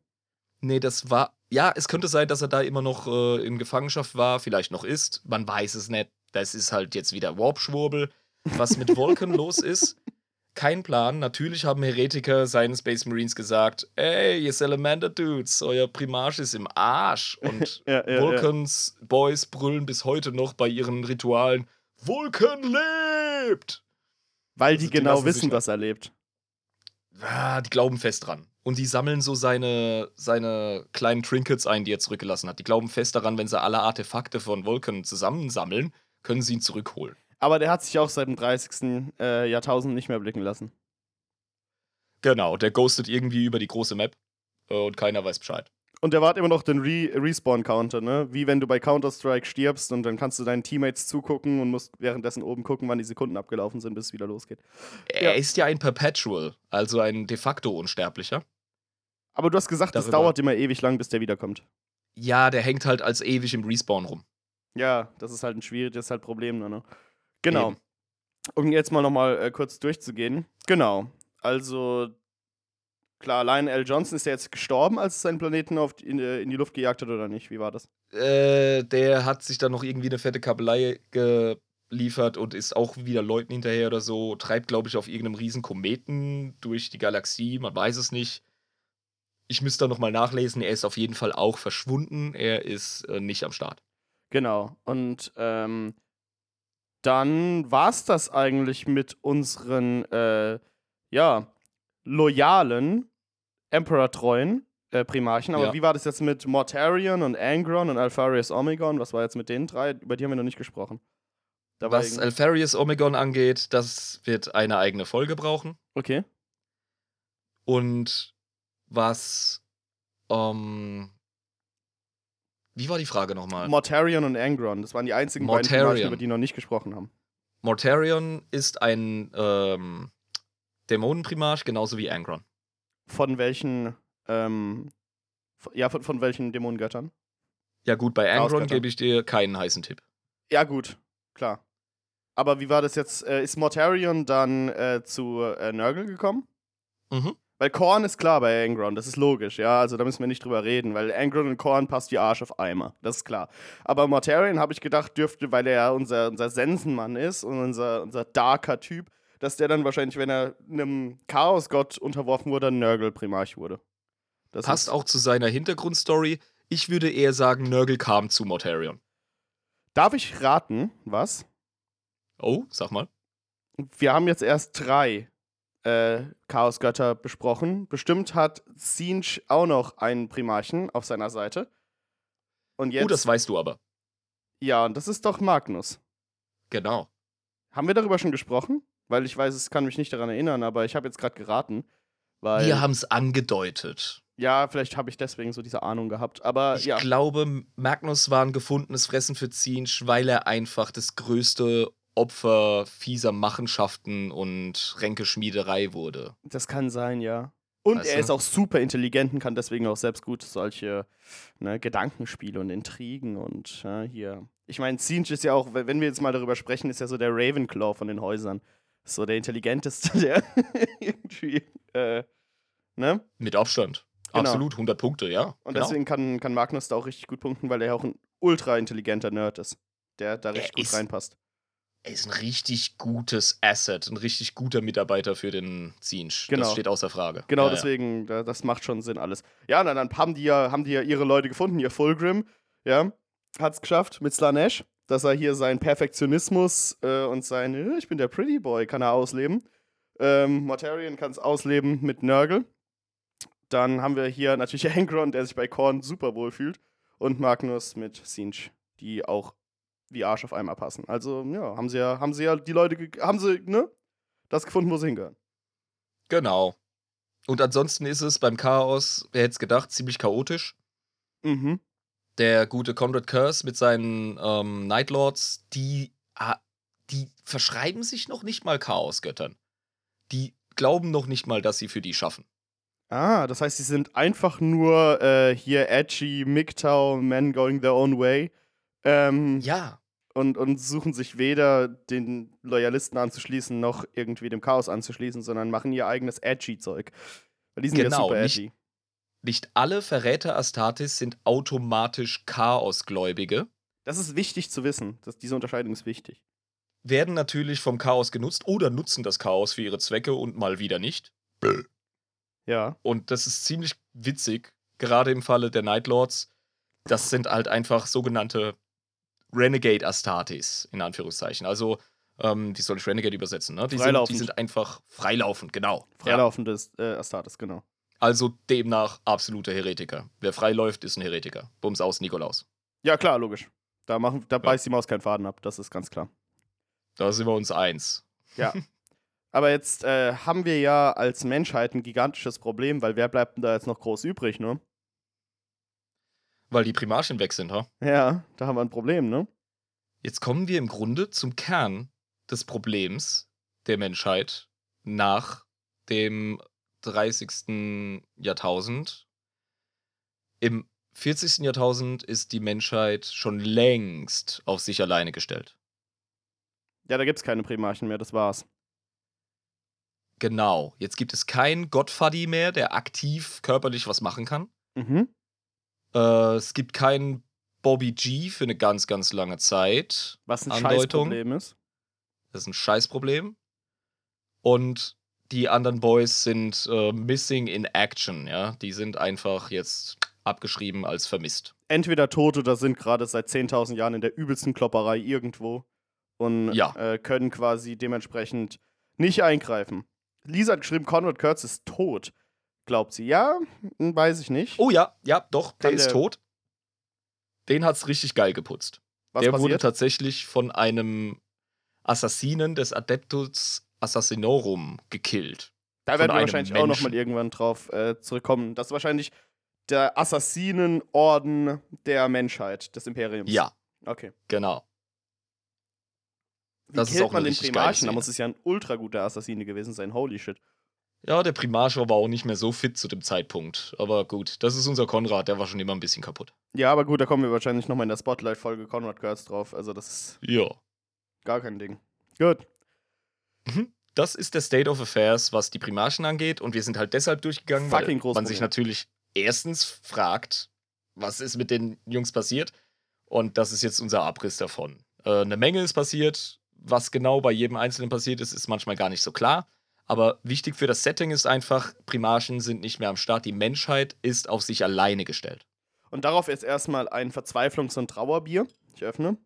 Nee, das war. Ja, es könnte sein, dass er da immer noch äh, in Gefangenschaft war, vielleicht noch ist. Man weiß es nicht. Das ist halt jetzt wieder Warp-Schwurbel. Was mit Vulcan los ist, kein Plan. Natürlich haben Heretiker seinen Space Marines gesagt: Ey, ihr Salamander-Dudes, euer Primarch ist im Arsch. Und Ja, ja, Vulcans Boys brüllen bis heute noch bei ihren Ritualen: Vulcan lebt! Weil Also die die genau sich wissen, was er lebt. Ah, die glauben fest dran. Und die sammeln so seine, seine kleinen Trinkets ein, die er zurückgelassen hat. Die glauben fest daran, wenn sie alle Artefakte von Vulcan zusammensammeln, können sie ihn zurückholen. Aber der hat sich auch seit dem 30. Äh, Jahrtausend nicht mehr blicken lassen. Genau, der ghostet irgendwie über die große Map äh, und keiner weiß Bescheid. Und der wart immer noch den Re Respawn-Counter, ne? Wie wenn du bei Counter-Strike stirbst und dann kannst du deinen Teammates zugucken und musst währenddessen oben gucken, wann die Sekunden abgelaufen sind, bis es wieder losgeht. Er Ja. ist ja ein Perpetual, also ein de facto Unsterblicher. Aber du hast gesagt, es dauert immer ewig lang, bis der wiederkommt. Ja, der hängt halt als ewig im Respawn rum. Ja, das ist halt ein schwieriges halt Problem, ne? Genau. Eben. Um jetzt mal nochmal äh, kurz durchzugehen. Genau. Also, klar, Lionel Johnson ist ja jetzt gestorben, als es seinen Planeten auf, die- in, äh, in die Luft gejagt hat, oder nicht? Wie war das? Äh, der hat sich dann noch irgendwie eine fette Kabelei geliefert und ist auch wieder Leuten hinterher oder so. Treibt, glaube ich, auf irgendeinem riesen Kometen durch die Galaxie. Man weiß es nicht. Ich müsste da nochmal nachlesen. Er ist auf jeden Fall auch verschwunden. Er ist äh, nicht am Start. Genau. Und ähm, dann war es das eigentlich mit unseren, äh, ja, loyalen, Emperor-treuen äh, Primarchen. Aber Ja. wie war das jetzt mit Mortarion und Angron und Alpharius Omegon? Was war jetzt mit den drei? Über die haben wir noch nicht gesprochen. Da Was Alpharius Omegon angeht, das wird eine eigene Folge brauchen. okay. Und was. Ähm, wie war die Frage nochmal? Mortarion und Angron, das waren die einzigen beiden Mortarion. über die noch nicht gesprochen haben. Mortarion ist ein ähm, Dämonenprimarch, genauso wie Angron. Von welchen, ähm, ja, von, von welchen Dämonengöttern? Ja, gut, bei Angron gebe ich dir keinen heißen Tipp. Ja, gut, klar. Aber wie war das jetzt? Äh, ist Mortarion dann äh, zu äh, Nurgle gekommen? Mhm. Weil Korn ist klar bei Angron, das ist logisch, ja, also da müssen wir nicht drüber reden, weil Angron und Korn passt wie Arsch auf Eimer, das ist klar. Aber Mortarion habe ich gedacht, dürfte, weil er ja unser, unser Sensenmann ist und unser, unser darker Typ, dass der dann wahrscheinlich, wenn er einem Chaosgott unterworfen wurde, ein Nurgle-Primarch wurde. Das Passt auch zu seiner Hintergrundstory. Ich würde eher sagen, Nurgle kam zu Mortarion. Darf ich raten, was? Oh, sag mal. wir haben jetzt erst drei äh, Chaosgötter besprochen. Bestimmt hat Sinch auch noch einen Primarchen auf seiner Seite. Und jetzt. Oh, das weißt du aber. ja, und das ist doch Magnus. Genau. Haben wir darüber schon gesprochen? Weil ich weiß, es kann mich nicht daran erinnern, aber ich habe jetzt gerade geraten. Weil, Wir haben es angedeutet. ja, vielleicht habe ich deswegen so diese Ahnung gehabt. Aber Ich ja, glaube, Magnus war ein gefundenes Fressen für Zinsch, weil er einfach das größte Opfer fieser Machenschaften und Ränkeschmiederei wurde. das kann sein, ja. Und Weißt er du? ist auch super intelligent und kann deswegen auch selbst gut solche ne, Gedankenspiele und Intrigen und ja, hier. Ich meine, Sinch ist ja auch, wenn wir jetzt mal darüber sprechen, ist ja so der Ravenclaw von den Häusern. So der intelligenteste, der irgendwie, äh, ne? Mit Abstand. Genau. Absolut, 100 Punkte, ja. Und genau. deswegen kann, kann Magnus da auch richtig gut punkten, weil er ja auch ein ultra intelligenter Nerd ist, der da richtig gut ist- reinpasst. Er ist ein richtig gutes Asset, ein richtig guter Mitarbeiter für den Zinsch. Genau. Das steht außer Frage. Genau, Ja, ja. deswegen, da, das macht schon Sinn alles. Ja, und dann haben die ja, haben die ja ihre Leute gefunden, ihr Fulgrim, ja, hat's geschafft mit Slanesh, dass er hier seinen Perfektionismus äh, und sein, äh, ich bin der Pretty Boy, kann er ausleben. Ähm, Mortarion kann es ausleben mit Nurgle. Dann haben wir hier natürlich Angron, der sich bei Korn super wohl fühlt. Und Magnus mit Sinch, die auch wie Arsch auf einmal passen. Also, ja, haben sie ja, haben sie ja die Leute, haben sie, ne, das gefunden, wo sie hingehören. Genau. Und ansonsten ist es beim Chaos, wer hätte es gedacht, ziemlich chaotisch. Mhm. Der gute Conrad Curse mit seinen ähm, Nightlords, die, ah, die verschreiben sich noch nicht mal Chaosgöttern. Die glauben noch nicht mal, dass sie für die schaffen. Ah, das heißt, sie sind einfach nur äh, hier edgy, MGTOW, Men going their own way. Ähm, Ja, und, und suchen sich weder den Loyalisten anzuschließen, noch irgendwie dem Chaos anzuschließen, sondern machen ihr eigenes edgy Zeug. Weil die sind ja Genau, super nicht- edgy. nicht alle Verräter Astartes sind automatisch Chaosgläubige, Das ist wichtig zu wissen. Das, diese Unterscheidung ist wichtig. werden natürlich vom Chaos genutzt oder nutzen das Chaos für ihre Zwecke und mal wieder nicht. Ja. Und das ist ziemlich witzig, gerade im Falle der Nightlords. Das sind halt einfach sogenannte Renegade Astartes, in Anführungszeichen. Also, ähm, wie soll ich Renegade übersetzen? Ne? Die, sind, die sind einfach freilaufend, genau. Ja. Freilaufendes äh, Astartes, genau. Also demnach absolute Heretiker. Wer freiläuft, ist ein Heretiker. Bums aus, Nikolaus. Ja, klar, logisch. Da, machen, da beißt die Maus keinen Faden ab, das ist ganz klar. Da sind wir uns eins. Ja. Aber jetzt äh, haben wir ja als Menschheit ein gigantisches Problem, weil wer bleibt denn da jetzt noch groß übrig, ne? Weil die Primarchen weg sind, ha? Ja, da haben wir ein Problem, ne? Jetzt kommen wir im Grunde zum Kern des Problems der Menschheit nach dem 30. Jahrtausend. Im 40. Jahrtausend ist die Menschheit schon längst auf sich alleine gestellt. Ja, da gibt's keine Primarchen mehr, das war's. Genau. Jetzt gibt es keinen Gottfaddy mehr, der aktiv körperlich was machen kann. Mhm. Äh, es gibt keinen Bobby G für eine ganz, ganz lange Zeit. Was ein Andeutung. Scheißproblem ist. Das ist ein Scheißproblem. Und die anderen Boys sind äh, missing in action, ja. Die sind einfach jetzt abgeschrieben als vermisst. Entweder tot oder sind gerade seit 10.000 Jahren in der übelsten Klopperei irgendwo und Ja. äh, können quasi dementsprechend nicht eingreifen. Lisa hat geschrieben, Conrad Kurtz ist tot. Glaubt sie? Ja, hm, weiß ich nicht. Oh ja, ja, doch, der Kann ist der- tot. Den hat's richtig geil geputzt. Was der wurde passiert? tatsächlich von einem Assassinen des Adeptus Assassinorum gekillt. Da werden wir wahrscheinlich auch nochmal Menschen. irgendwann drauf äh, zurückkommen. Das ist wahrscheinlich der Assassinenorden der Menschheit, des Imperiums. Ja, Okay. genau. Wie Das ist killt auch man den Primarchen? Da muss es ja ein ultra guter Assassine gewesen sein. Holy shit. Ja, der Primarch war auch nicht mehr so fit zu dem Zeitpunkt. Aber gut, das ist unser Konrad, der war schon immer ein bisschen kaputt. Ja, aber gut, da kommen wir wahrscheinlich nochmal in der Spotlight-Folge Conrad Kurtz drauf. Also, das ist Ja. gar kein Ding. Gut. Das ist der State of Affairs, was die Primarchen angeht. Und wir sind halt deshalb durchgegangen, Fucking weil großes man sich natürlich erstens fragt, was ist mit den Jungs passiert? Und das ist jetzt unser Abriss davon. Äh, eine Menge ist passiert. Was genau bei jedem Einzelnen passiert ist, ist manchmal gar nicht so klar. Aber wichtig für das Setting ist einfach, Primarchen sind nicht mehr am Start. Die Menschheit ist auf sich alleine gestellt. Und darauf ist erstmal ein Verzweiflungs- und Trauerbier. Ich öffne.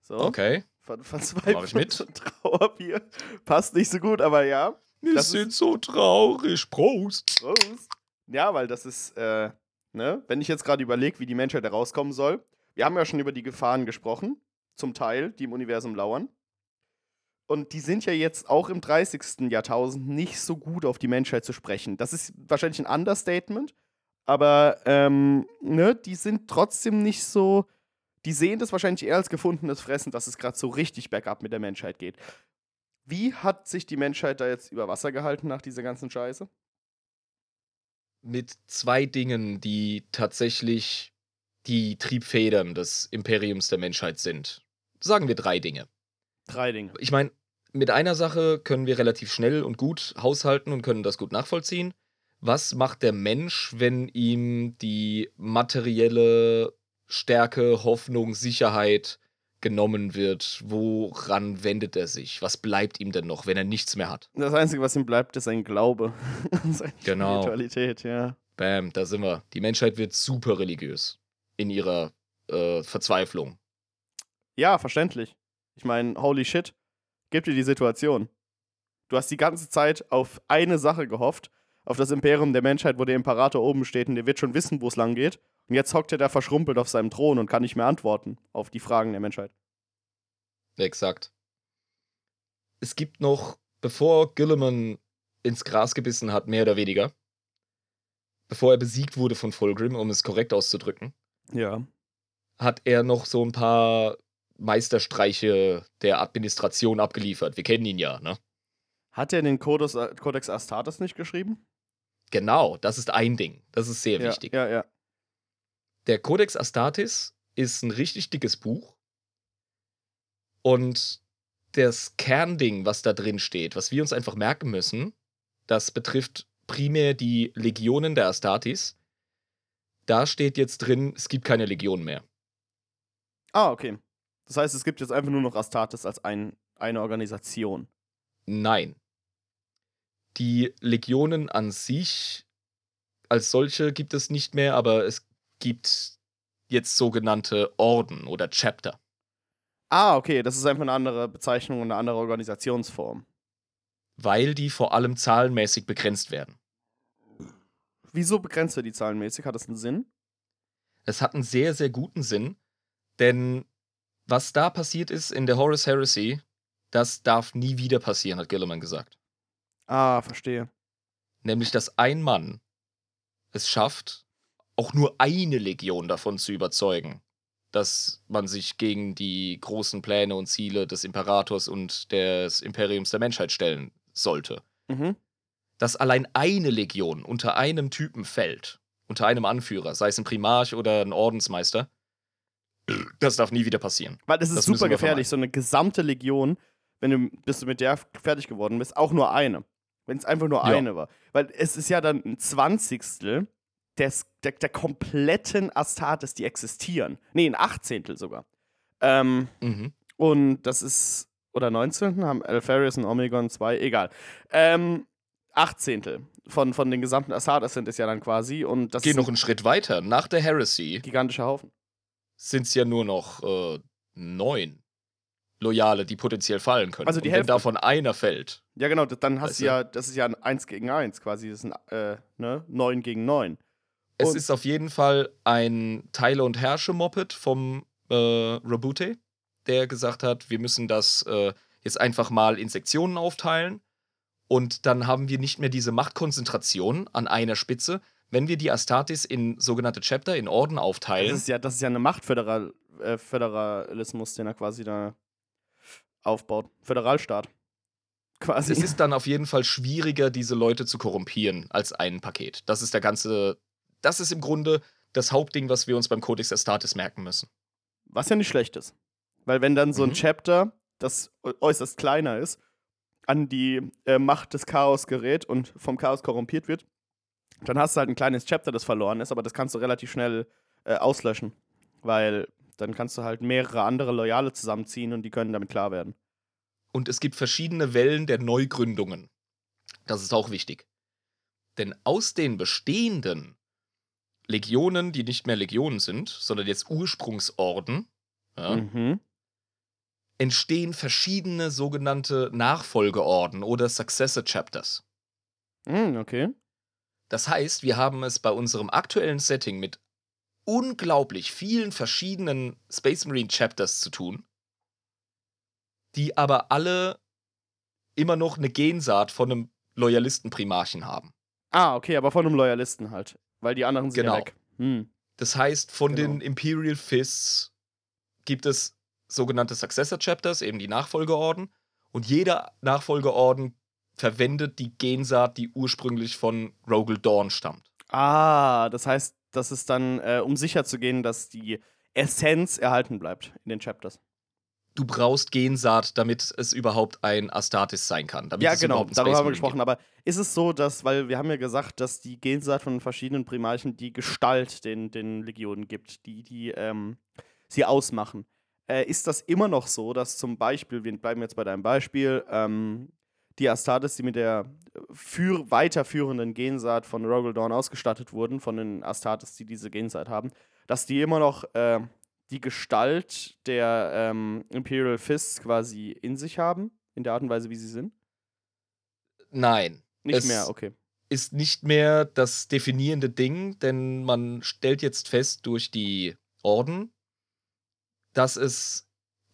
So. Okay. Ver Verzweiflung Mach ich mit. und Trauerbier. Passt nicht so gut, aber ja. Wir Das sind so traurig. Prost. Prost. Ja, weil das ist, äh, ne, wenn ich jetzt gerade überlege, wie die Menschheit da rauskommen soll. Wir haben ja schon über die Gefahren gesprochen, zum Teil, die im Universum lauern. Und die sind ja jetzt auch im 30. Jahrtausend nicht so gut auf die Menschheit zu sprechen. Das ist wahrscheinlich ein Understatement, aber ähm, ne, die sind trotzdem nicht so. Die sehen das wahrscheinlich eher als gefundenes Fressen, dass es gerade so richtig bergab mit der Menschheit geht. Wie hat sich die Menschheit da jetzt über Wasser gehalten nach dieser ganzen Scheiße? Mit zwei Dingen, die tatsächlich die Triebfedern des Imperiums der Menschheit sind. Sagen wir drei Dinge. Drei Dinge. Ich meine, mit einer Sache können wir relativ schnell und gut haushalten und können das gut nachvollziehen. Was macht der Mensch, wenn ihm die materielle Stärke, Hoffnung, Sicherheit genommen wird? Woran wendet er sich? Was bleibt ihm denn noch, wenn er nichts mehr hat? Das Einzige, was ihm bleibt, ist sein Glaube. Seine Genau. Spiritualität, ja. Bam, da sind wir. Die Menschheit wird super religiös in ihrer äh, Verzweiflung. Ja, verständlich. Ich meine, holy shit, gib dir die Situation. Du hast die ganze Zeit auf eine Sache gehofft, auf das Imperium der Menschheit, wo der Imperator oben steht und der wird schon wissen, wo es lang geht. Und jetzt hockt er da verschrumpelt auf seinem Thron und kann nicht mehr antworten auf die Fragen der Menschheit. Exakt. Es gibt noch, bevor Gilliman ins Gras gebissen hat, mehr oder weniger, bevor er besiegt wurde von Fulgrim, um es korrekt auszudrücken, Ja. hat er noch so ein paar Meisterstreiche der Administration abgeliefert. Wir kennen ihn ja, ne? Hat er den Codex, Codex Astartes nicht geschrieben? Genau, das ist ein Ding. Das ist sehr ja, wichtig. Ja, ja. Der Codex Astartes ist ein richtig dickes Buch. Und das Kernding, was da drin steht, was wir uns einfach merken müssen, das betrifft primär die Legionen der Astartes. Da steht jetzt drin, es gibt keine Legionen mehr. Ah, okay. Das heißt, es gibt jetzt einfach nur noch Astartes als ein, eine Organisation. Nein. Die Legionen an sich als solche gibt es nicht mehr, aber es gibt jetzt sogenannte Orden oder Chapter. Ah, okay, das ist einfach eine andere Bezeichnung und eine andere Organisationsform. weil die vor allem zahlenmäßig begrenzt werden. Wieso begrenzt er die zahlenmäßig? Hat das einen Sinn? Es hat einen sehr, sehr guten Sinn, denn was da passiert ist in der Horus Heresy, das darf nie wieder passieren, hat Gilliman gesagt. Ah, verstehe. Nämlich, dass ein Mann es schafft, auch nur eine Legion davon zu überzeugen, dass man sich gegen die großen Pläne und Ziele des Imperators und des Imperiums der Menschheit stellen sollte. Mhm. dass allein eine Legion unter einem Typen fällt, unter einem Anführer, sei es ein Primarch oder ein Ordensmeister, das darf nie wieder passieren. Weil es ist Das super gefährlich, so eine gesamte Legion, wenn du, bis du mit der fertig geworden bist, auch nur eine. Wenn es einfach nur Ja. eine war. Weil es ist ja dann ein Zwanzigstel des, der, der kompletten Astartes, die existieren. Nee, ein Achtzehntel sogar. Ähm, Mhm. und das ist, oder 19. haben Alpharius und Omegon 2, egal. Ähm, Achtzehntel von, von den gesamten Astartes sind es ja dann quasi. Und das Geh noch ein einen Schritt weiter. Nach der Heresy gigantischer Haufen. Sind es ja nur noch äh, neun Loyale, die potenziell fallen können. Also die Und wenn davon einer fällt, Ja, genau, dann hast Weißt du du? ja, das ist ja ein 1 gegen 1 quasi. Das ist ein, äh, ne, 9 gegen 9. es Und- ist auf jeden Fall ein Teile- und Herrsche-Moped vom äh, Rabute, der gesagt hat, wir müssen das äh, jetzt einfach mal in Sektionen aufteilen. Und dann haben wir nicht mehr diese Machtkonzentration an einer Spitze. Wenn wir die Astartes in sogenannte Chapter, in Orden Das aufteilen, ist ja, das ist ja eine Machtföderal äh, Föderalismus, den er quasi da aufbaut. Föderalstaat. Quasi. es ist dann auf jeden Fall schwieriger, diese Leute zu korrumpieren als ein Paket. Das ist der ganze, das ist im Grunde das Hauptding, was wir uns beim Codex Astartes merken müssen. Was ja nicht schlecht ist. Weil wenn dann so ein Mhm. Chapter, das äußerst kleiner ist, an die äh, Macht des Chaos gerät und vom Chaos korrumpiert wird, dann hast du halt ein kleines Chapter, das verloren ist, aber das kannst du relativ schnell äh, auslöschen. Weil dann kannst du halt mehrere andere Loyale zusammenziehen und die können damit klar werden. Und es gibt verschiedene Wellen der Neugründungen. Das ist auch wichtig. Denn aus den bestehenden Legionen, die nicht mehr Legionen sind, sondern jetzt Ursprungsorden, ja, Mhm. entstehen verschiedene sogenannte Nachfolgeorden oder Successor Chapters. Hm, okay. Das heißt, wir haben es bei unserem aktuellen Setting mit unglaublich vielen verschiedenen Space Marine Chapters zu tun, die aber alle immer noch eine Gensaat von einem Loyalistenprimarchen haben. Ah, okay, aber von einem Loyalisten halt. Weil die anderen sind Genau. ja weg. Hm. Das heißt, von Genau. den Imperial Fists gibt es sogenannte Successor Chapters, eben die Nachfolgeorden. Und jeder Nachfolgeorden verwendet die Gensaat, die ursprünglich von Rogel Dawn stammt. Ah, das heißt, das ist dann, äh, um sicher zu gehen, dass die Essenz erhalten bleibt in den Chapters. Du brauchst Gensaat, damit es überhaupt ein Astartes sein kann. Ja, genau, darüber haben wir gesprochen. Aber ist es so, dass, weil wir haben ja gesagt, dass die Gensaat von verschiedenen Primarchen die Gestalt den, den Legionen gibt, die, die ähm, sie ausmachen. Äh, ist das immer noch so, dass zum Beispiel, wir bleiben jetzt bei deinem Beispiel, ähm, die Astartes, die mit der für, weiterführenden Gensaat von Rogel Dawn ausgestattet wurden, von den Astartes, die diese Gensaat haben, dass die immer noch äh, die Gestalt der ähm, Imperial Fists quasi in sich haben, in der Art und Weise, wie sie sind? Nein. Nicht mehr, okay. Ist nicht mehr das definierende Ding, denn man stellt jetzt fest durch die Orden, dass es.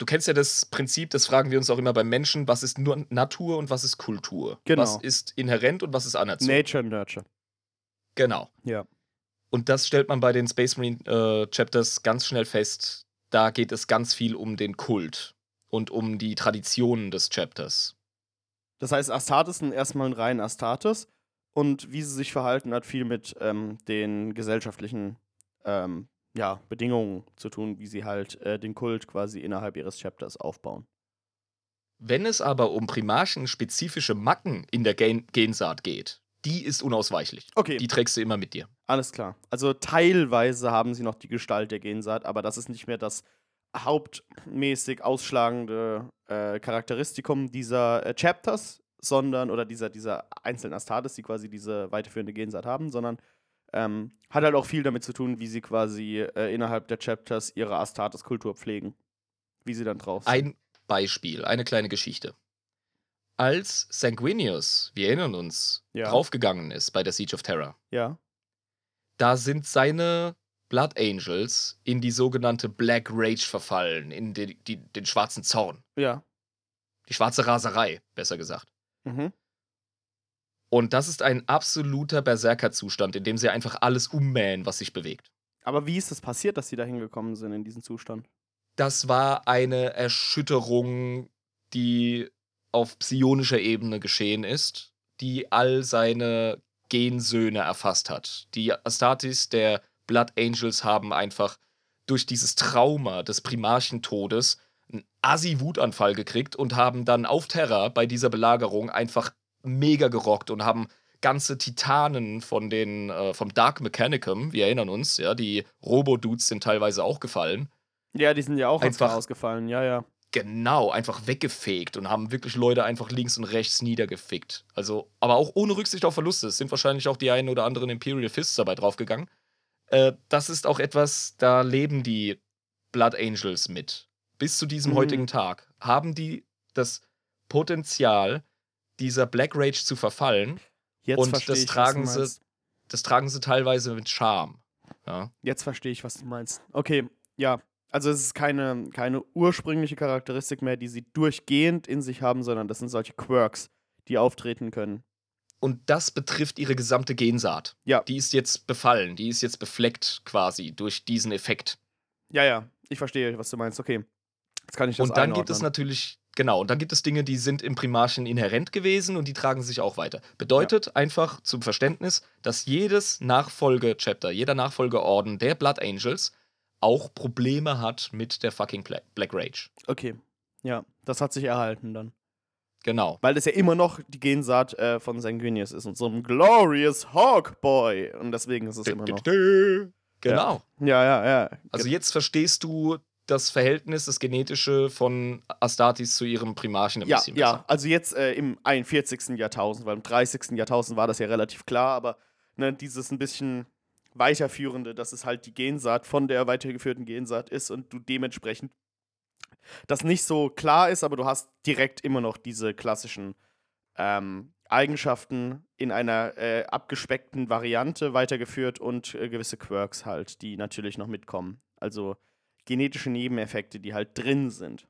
Du kennst ja das Prinzip, das fragen wir uns auch immer beim Menschen, was ist nur Natur und was ist Kultur? Genau. Was ist inhärent und was ist anerzogen? Nature Nurture. Genau. Ja. Und das stellt man bei den Space Marine äh, Chapters ganz schnell fest. Da geht es ganz viel um den Kult und um die Traditionen des Chapters. Das heißt, Astartes sind erstmal ein rein Astartes und wie sie sich verhalten, hat viel mit ähm, den gesellschaftlichen ähm, ja, Bedingungen zu tun, wie sie halt äh, den Kult quasi innerhalb ihres Chapters aufbauen. Wenn es aber um primarchen-spezifische Macken in der Gen Gensaat geht, die ist unausweichlich. Okay, Die trägst du immer mit dir. alles klar. Also teilweise haben sie noch die Gestalt der Gensaat, aber das ist nicht mehr das hauptmäßig ausschlagende äh, Charakteristikum dieser äh, Chapters, sondern, oder dieser, dieser einzelnen Astartes, die quasi diese weiterführende Gensaat haben, sondern ähm, hat halt auch viel damit zu tun, wie sie quasi äh, innerhalb der Chapters ihre Astartes-Kultur pflegen. Wie sie dann drauf sind. Ein Beispiel, eine kleine Geschichte. Als Sanguinius, wir erinnern uns, Ja. draufgegangen ist bei der Siege of Terror, Ja. da sind seine Blood Angels in die sogenannte Black Rage verfallen, in die, die, den schwarzen Zorn. Ja. Die schwarze Raserei, besser gesagt. Mhm. Und das ist ein absoluter Berserkerzustand, in dem sie einfach alles ummähen, was sich bewegt. Aber wie ist es passiert, dass sie da hingekommen sind in diesen Zustand? Das war eine Erschütterung, die auf psionischer Ebene geschehen ist, die all seine Gensöhne erfasst hat. Die Astartes der Blood Angels haben einfach durch dieses Trauma des Primarchentodes einen Assi-Wutanfall gekriegt und haben dann auf Terra bei dieser Belagerung einfach mega gerockt und haben ganze Titanen von den, äh, vom Dark Mechanicum, wir erinnern uns, ja, die Robo-Dudes sind teilweise auch gefallen. Ja, die sind ja auch Einfach- ausgefallen, ja, ja. Genau, einfach weggefegt und haben wirklich Leute einfach links und rechts niedergefickt. Also, aber auch ohne Rücksicht auf Verluste. Es sind wahrscheinlich auch die einen oder anderen Imperial Fists dabei draufgegangen. Äh, das ist auch etwas, da leben die Blood Angels mit. Bis zu diesem Mhm. heutigen Tag haben die das Potenzial, dieser Black Rage zu verfallen. Jetzt Und verstehe das ich, tragen was du sie-. Das tragen sie teilweise mit Charme. Ja. Jetzt verstehe ich, was du meinst. Okay, ja. Also es ist keine, keine ursprüngliche Charakteristik mehr, die sie durchgehend in sich haben, sondern das sind solche Quirks, die auftreten können. Und das betrifft ihre gesamte Gensaat. Ja. Die ist jetzt befallen, die ist jetzt befleckt quasi durch diesen Effekt. Ja, ja, ich verstehe, was du meinst. Okay. Jetzt kann ich das Und dann gibt es einordnen. natürlich, genau, und dann gibt es Dinge, die sind im Primarchen inhärent gewesen und die tragen sich auch weiter. Bedeutet einfach zum Verständnis, dass jedes Nachfolge-Chapter, jeder Nachfolgeorden der Blood Angels auch Probleme hat mit der fucking Black Rage. Okay. Ja, das hat sich erhalten dann. Genau. Weil das ja immer noch die Gensaat äh, von Sanguinius ist und so ein Glorious Hawkboy. Und deswegen ist es immer noch. Genau. Ja, ja, ja. Also jetzt verstehst du das Verhältnis, das genetische von Astartes zu ihrem Primarchen ein Ja, bisschen ja, besser. also jetzt äh, im 41. Jahrtausend, weil im 30. Jahrtausend war das ja relativ klar, aber ne, dieses ein bisschen weiterführende, dass es halt die Gensaat von der weitergeführten Gensaat ist und du dementsprechend das nicht so klar ist, aber du hast direkt immer noch diese klassischen ähm, Eigenschaften in einer äh, abgespeckten Variante weitergeführt und äh, gewisse Quirks halt, die natürlich noch mitkommen. Also genetische Nebeneffekte, die halt drin sind.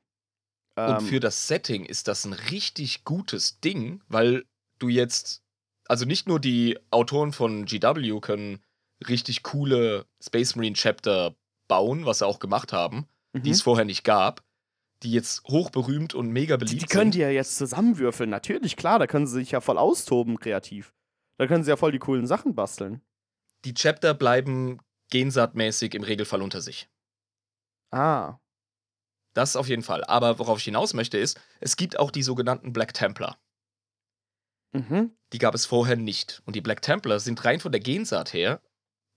Und für das Setting ist das ein richtig gutes Ding, weil du jetzt, also nicht nur die Autoren von GW können richtig coole Space Marine Chapter bauen, was sie auch gemacht haben, mhm. die es vorher nicht gab, die jetzt hochberühmt und mega beliebt sind. Die können sind. die ja jetzt zusammenwürfeln, natürlich, klar, da können sie sich ja voll austoben kreativ. Da können sie ja voll die coolen Sachen basteln. Die Chapter bleiben gensaatmäßig im Regelfall unter sich. Ah. Das auf jeden Fall. Aber worauf ich hinaus möchte, ist, es gibt auch die sogenannten Black Templar. Mhm. Die gab es vorher nicht. Und die Black Templar sind rein von der Gensaat her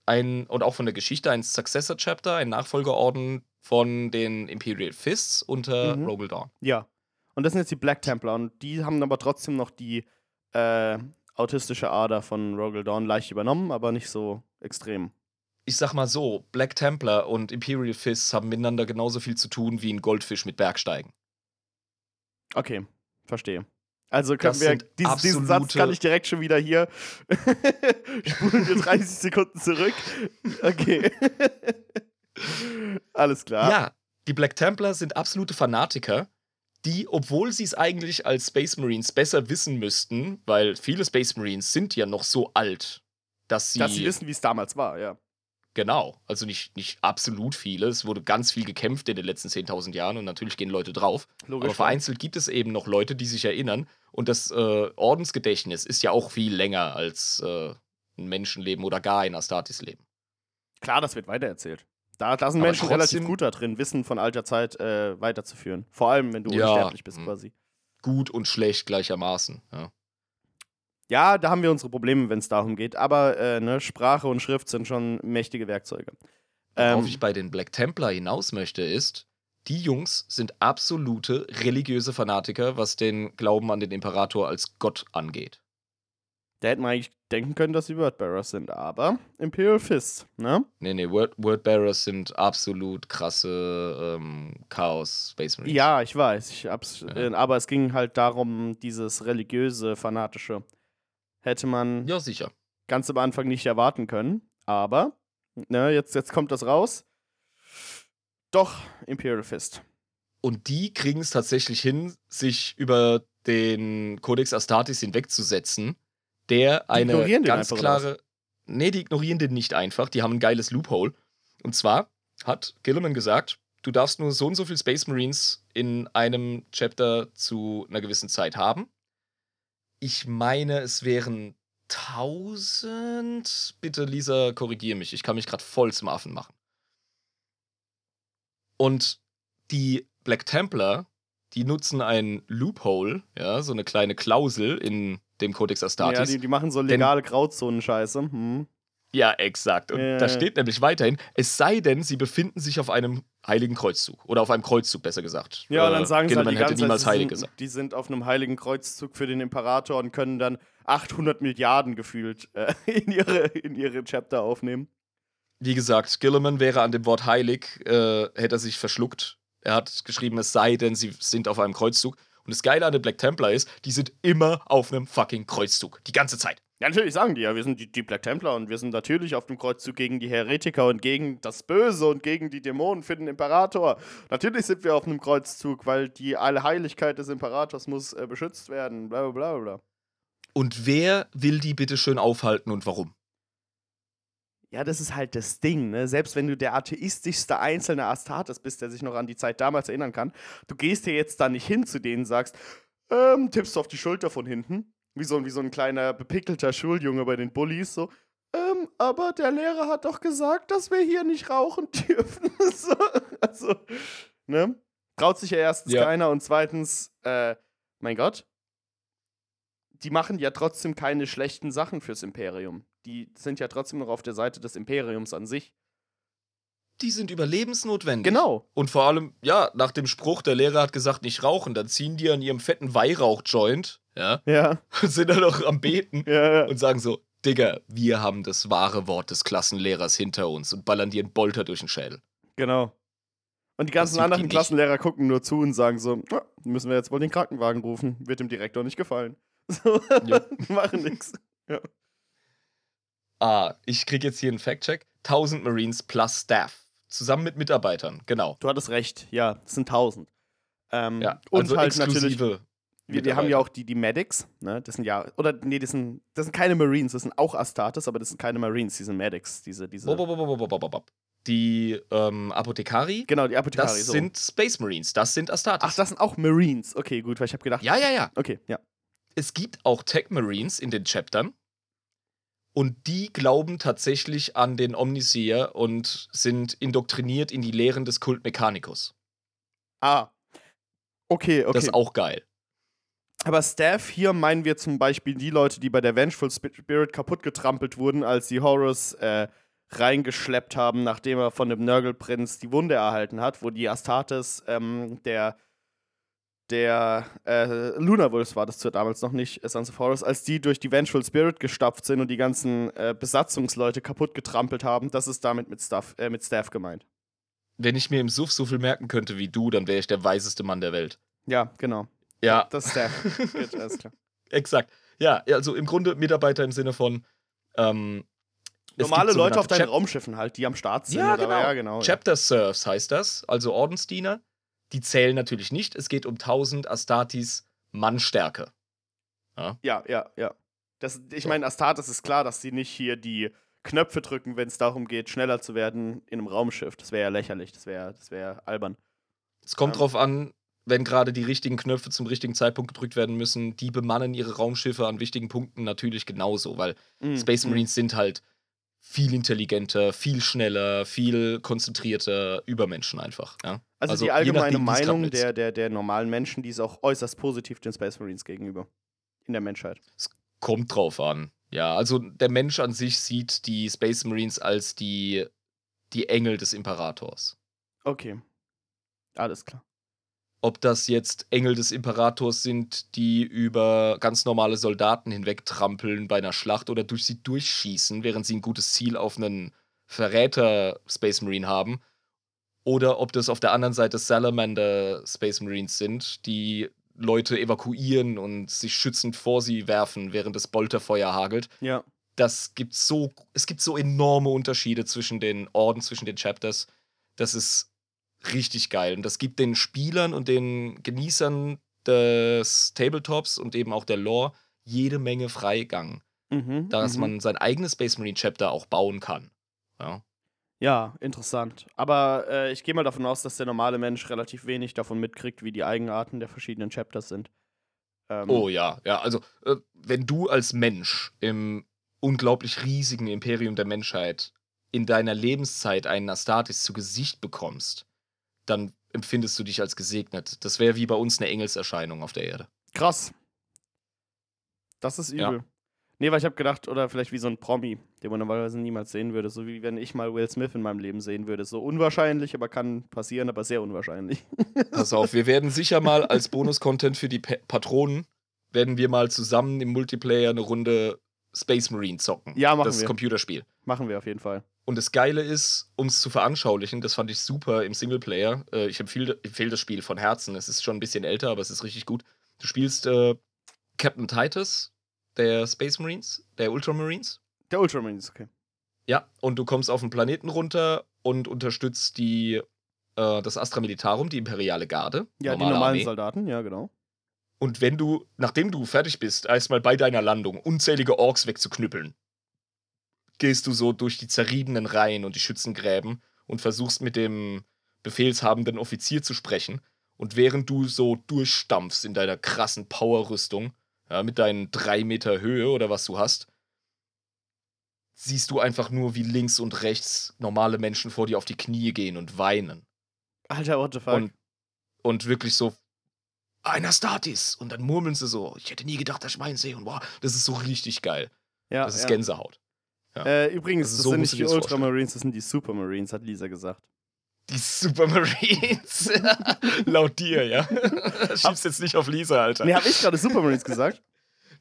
ein, und auch von der Geschichte ein Successor Chapter, ein Nachfolgerorden von den Imperial Fists unter Mhm. Rogel Dawn. Ja. Und das sind jetzt die Black Templar und die haben aber trotzdem noch die äh, autistische Ader von Rogel Dawn leicht übernommen, aber nicht so extrem. Ich sag mal so, Black Templar und Imperial Fists haben miteinander genauso viel zu tun wie ein Goldfisch mit Bergsteigen. Okay, verstehe. Also können Das wir diesen, diesen Satz kann ich direkt schon wieder hier spulen wir 30 Sekunden zurück. Okay. Alles klar. Ja, die Black Templar sind absolute Fanatiker, die, obwohl sie es eigentlich als Space Marines besser wissen müssten, weil viele Space Marines sind ja noch so alt, dass sie. Dass sie wissen, wie es damals war, ja. Genau, also nicht, nicht absolut viele. Es wurde ganz viel gekämpft in den letzten 10.000 Jahren und natürlich gehen Leute drauf. Logisch. Aber vereinzelt gibt es eben noch Leute, die sich erinnern. Und das äh, Ordensgedächtnis ist ja auch viel länger als äh, ein Menschenleben oder gar ein Astartes-Leben. Klar, das wird weitererzählt. Da, da sind Aber Menschen relativ gut da drin, Wissen von alter Zeit äh, weiterzuführen. Vor allem, wenn du Ja, unsterblich bist, mhm. quasi. Gut und schlecht gleichermaßen. Ja. Ja, da haben wir unsere Probleme, wenn es darum geht. Aber äh, ne, Sprache und Schrift sind schon mächtige Werkzeuge. Worauf Ähm, ich bei den Black Templar hinaus möchte, ist, die Jungs sind absolute religiöse Fanatiker, was den Glauben an den Imperator als Gott angeht. da hätten wir eigentlich denken können, dass sie Wordbearers sind. Aber Imperial Fist, ne? Nee, nee, Word, Wordbearers sind absolut krasse ähm, Chaos Space Marines. Ja, ich weiß. Ich Ja. äh, aber es ging halt darum, dieses religiöse, fanatische. Hätte man Ja, sicher. ganz am Anfang nicht erwarten können. Aber, ne, jetzt, jetzt kommt das raus. Doch, Imperial Fist. Und die kriegen es tatsächlich hin, sich über den Codex Astartes hinwegzusetzen, der eine ganz klare. Nee, die ignorieren den nicht einfach, die haben ein geiles Loophole. Und zwar hat Gilliman gesagt, du darfst nur so und so viel Space Marines in einem Chapter zu einer gewissen Zeit haben. Ich meine, es wären 1000. Bitte, Lisa, korrigiere mich. Ich kann mich gerade voll zum Affen machen. Und die Black Templar, die nutzen ein Loophole, ja, so eine kleine Klausel in dem Codex Ja, Astartes. die, die machen so legale Grauzonen-Scheiße. Hm. Ja, exakt. Und Ja, da steht nämlich weiterhin, es sei denn, sie befinden sich auf einem heiligen Kreuzzug. Oder auf einem Kreuzzug, besser gesagt. Ja, und Äh, dann sagen sie halt die ganze niemals Zeit, heilig sie gesagt. sind, die sind auf einem heiligen Kreuzzug für den Imperator und können dann 800 Milliarden gefühlt äh, in, ihre, in ihre Chapter aufnehmen. Wie gesagt, Gilliman wäre an dem Wort heilig, äh, hätte er sich verschluckt. Er hat geschrieben, es sei denn, sie sind auf einem Kreuzzug. Und das Geile an den Black Templar ist, die sind immer auf einem fucking Kreuzzug. Die ganze Zeit. Ja, natürlich sagen die ja, wir sind die, die Black Templar und wir sind natürlich auf dem Kreuzzug gegen die Heretiker und gegen das Böse und gegen die Dämonen für den Imperator. Natürlich sind wir auf einem Kreuzzug, weil die Allheiligkeit des Imperators muss äh, beschützt werden, bla bla bla bla. Und wer will die bitte schön aufhalten und warum? Ja, das ist halt das Ding, ne? Selbst wenn du der atheistischste einzelne Astartes bist, der sich noch an die Zeit damals erinnern kann, du gehst ja jetzt da nicht hin zu denen und sagst, ähm, tippst du auf die Schulter von hinten, wie so, ein- wie so ein kleiner bepickelter Schuljunge bei den Bullies, so, ähm, aber der Lehrer hat doch gesagt, dass wir hier nicht rauchen dürfen. so, also, ne? Traut sich ja erstens Ja. keiner und zweitens, äh, mein Gott, die machen ja trotzdem keine schlechten Sachen fürs Imperium. Die sind ja trotzdem noch auf der Seite des Imperiums an sich. Die sind überlebensnotwendig. Genau. Und vor allem, ja, nach dem Spruch, der Lehrer hat gesagt, nicht rauchen, dann ziehen die an ihrem fetten Weihrauch-Joint, ja, Ja, und sind dann noch am Beten ja, ja. und sagen so, Digga, wir haben das wahre Wort des Klassenlehrers hinter uns und ballern dir einen Bolter durch den Schädel. Genau. Und die ganzen anderen nicht. Klassenlehrer gucken nur zu und sagen so, "Ah, müssen wir jetzt wohl den Krankenwagen rufen. Wird dem Direktor nicht gefallen. So, Ja. machen nix. Ah, ich krieg jetzt hier einen Fact-Check. 1000 Marines plus Staff. Zusammen mit Mitarbeitern, genau. Du hattest recht, ja, das sind 1000. Ähm, Ja, und also halt natürlich, exklusive wir, wir haben ja auch die, die Medics, ne? Das sind ja, oder nee, das sind, das sind keine Marines, das sind auch Astartes, aber das sind keine Marines, die sind Medics, diese, diese. Bo- bo- bo- bo- bo- bo- bo- bo. Die ähm, Apothekari, Genau, die Apothekari. das so. sind Space Marines, das sind Astartes. Ach, das sind auch Marines. Okay, gut, weil ich habe gedacht. ja, ja, ja. Okay, ja. Es gibt auch Tech Marines in den Chaptern. Und die glauben tatsächlich an den Omniseer und sind indoktriniert in die Lehren des Kult Mechanicus. Ah. Okay, okay. Das ist auch geil. Aber Staff, hier meinen wir zum Beispiel die Leute, die bei der Vengeful Spirit kaputt getrampelt wurden, als die Horus äh, reingeschleppt haben, nachdem er von dem Nörgelprinz die Wunde erhalten hat, wo die Astartes, ähm, der der äh, Luna Wolves war das zu damals noch nicht, äh, Sons of Horus, als die durch die Vengeful Spirit gestapft sind und die ganzen äh, Besatzungsleute kaputt getrampelt haben, das ist damit mit, Staff, äh, mit Staff gemeint. Wenn ich mir im Suff so viel merken könnte wie du, dann wäre ich der weiseste Mann der Welt. Ja, genau. Ja, Das ist Staff. Gut, alles klar. exakt. Ja, also im Grunde Mitarbeiter im Sinne von ähm, Normale Leute auf deinen Raumschiffen halt, die am Start sind. Ja, genau. ja, genau. ja. Chapter Serfs heißt das, also Ordensdiener. Die zählen natürlich nicht. Es geht um 1000 Astartes Mannstärke. Ja, ja, ja. Das, ich meine, Astartes ist klar, dass sie nicht hier die Knöpfe drücken, wenn es darum geht, schneller zu werden in einem Raumschiff. Das wäre ja lächerlich, das wäre das wär albern. Es kommt Ja. drauf an, wenn gerade die richtigen Knöpfe zum richtigen Zeitpunkt gedrückt werden müssen. Die bemannen ihre Raumschiffe an wichtigen Punkten natürlich genauso, weil Mhm, Space mhm. Marines sind halt viel intelligenter, viel schneller, viel konzentrierter Übermenschen einfach. Ja? Also, also die allgemeine nachdem, Meinung der, der, der normalen Menschen, die ist auch äußerst positiv den Space Marines gegenüber. In der Menschheit. Kommt drauf an. Ja, also der Mensch an sich sieht die Space Marines als die, die Engel des Imperators. Okay. Alles klar. Ob das jetzt Engel des Imperators sind, die über ganz normale Soldaten hinwegtrampeln bei einer Schlacht oder durch sie durchschießen, während sie ein gutes Ziel auf einen Verräter Space Marine haben. Oder ob das auf der anderen Seite Salamander Space Marines sind, die Leute evakuieren und sich schützend vor sie werfen, während das Bolterfeuer hagelt. Ja. Das gibt so, es gibt so enorme Unterschiede zwischen den Orden, zwischen den Chapters. Das ist richtig geil. Und das gibt den Spielern und den Genießern des Tabletops und eben auch der Lore jede Menge Freigang, Mhm, dass mhm. man sein eigenes Space Marine Chapter auch bauen kann. Ja. Ja, interessant. Aber äh, ich gehe mal davon aus, dass der normale Mensch relativ wenig davon mitkriegt, wie die Eigenarten der verschiedenen Chapters sind. Ähm, Oh ja, ja, also äh, wenn du als Mensch im unglaublich riesigen Imperium der Menschheit in deiner Lebenszeit einen Astartes zu Gesicht bekommst, dann empfindest du dich als gesegnet. Das wäre wie bei uns eine Engelserscheinung auf der Erde. Krass. Das ist Ja. übel. Nee, weil ich habe gedacht, oder vielleicht wie so ein Promi, den man normalerweise niemals sehen würde. So wie wenn ich mal Will Smith in meinem Leben sehen würde. So unwahrscheinlich, aber kann passieren, aber sehr unwahrscheinlich. Pass auf, wir werden sicher mal als Bonus-Content für die Pa- Patronen, werden wir mal zusammen im Multiplayer eine Runde Space Marine zocken. Ja, machen Das wir. Computerspiel. Machen wir auf jeden Fall. Und das Geile ist, um es zu veranschaulichen, das fand ich super im Singleplayer. Äh, ich empfehle, empfehle das Spiel von Herzen. Es ist schon ein bisschen älter, aber es ist richtig gut. Du spielst äh, Captain Titus, der Space Marines, der Ultramarines. Der Ultraman ist okay. Ja, und du kommst auf den Planeten runter und unterstützt die, äh, das Astra Militarum, die imperiale Garde. Ja, die normale normalen Armee. Soldaten, ja, genau. Und wenn du, nachdem du fertig bist, erstmal bei deiner Landung unzählige Orks wegzuknüppeln, gehst du so durch die zerriebenen Reihen und die Schützengräben und versuchst mit dem befehlshabenden Offizier zu sprechen. Und während du so durchstampfst in deiner krassen Powerrüstung, ja, mit deinen drei Meter Höhe oder was du hast, siehst du einfach nur, wie links und rechts normale Menschen vor dir auf die Knie gehen und weinen. Alter, what the fuck? Und, und wirklich so, ein Astartes. Und dann murmeln sie so, ich hätte nie gedacht, dass ich meinen sehe. Und wow, das ist so richtig geil. ja, das ist ja. Gänsehaut. Äh, übrigens, Also das so sind nicht die. Ultramarines, das sind die Supermarines, hat Lisa gesagt. Die Supermarines. Laut dir, ja. Schieb's jetzt nicht auf Lisa, Alter. Nee, hab ich gerade Supermarines gesagt?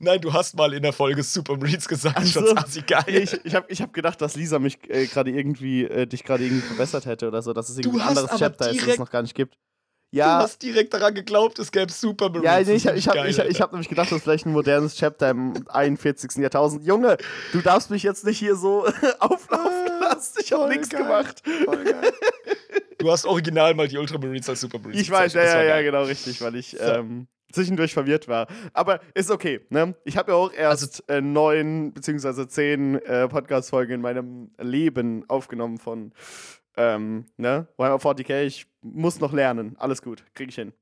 Nein, du hast mal in der Folge Super Marines gesagt, Ach ich fand's assi geil. Ich ich habe ich hab gedacht, dass Lisa mich äh, gerade irgendwie, äh, dich gerade irgendwie verbessert hätte oder so, dass es irgendwie ein anderes Chapter ist, das es noch gar nicht gibt. Du Ja, hast direkt daran geglaubt, es gäbe Super Marines. ja nee, ich, ich habe ich, ich hab nämlich gedacht, das ist vielleicht ein modernes Chapter im 41. Jahrtausend. Junge, du darfst mich jetzt nicht hier so auflaufen lassen. Ich habe nichts gemacht. Voll geil. Du hast original mal die Ultramarines als Super Marines Ich weiß, ja, ja, ja, genau, richtig, weil ich So. ähm, zwischendurch verwirrt war. Aber ist okay, ne? Ich habe ja auch erst äh, neun beziehungsweise zehn äh, Podcast-Folgen in meinem Leben aufgenommen von ähm, ne? Warhammer 40k. Ich muss noch lernen. Alles gut, krieg ich hin.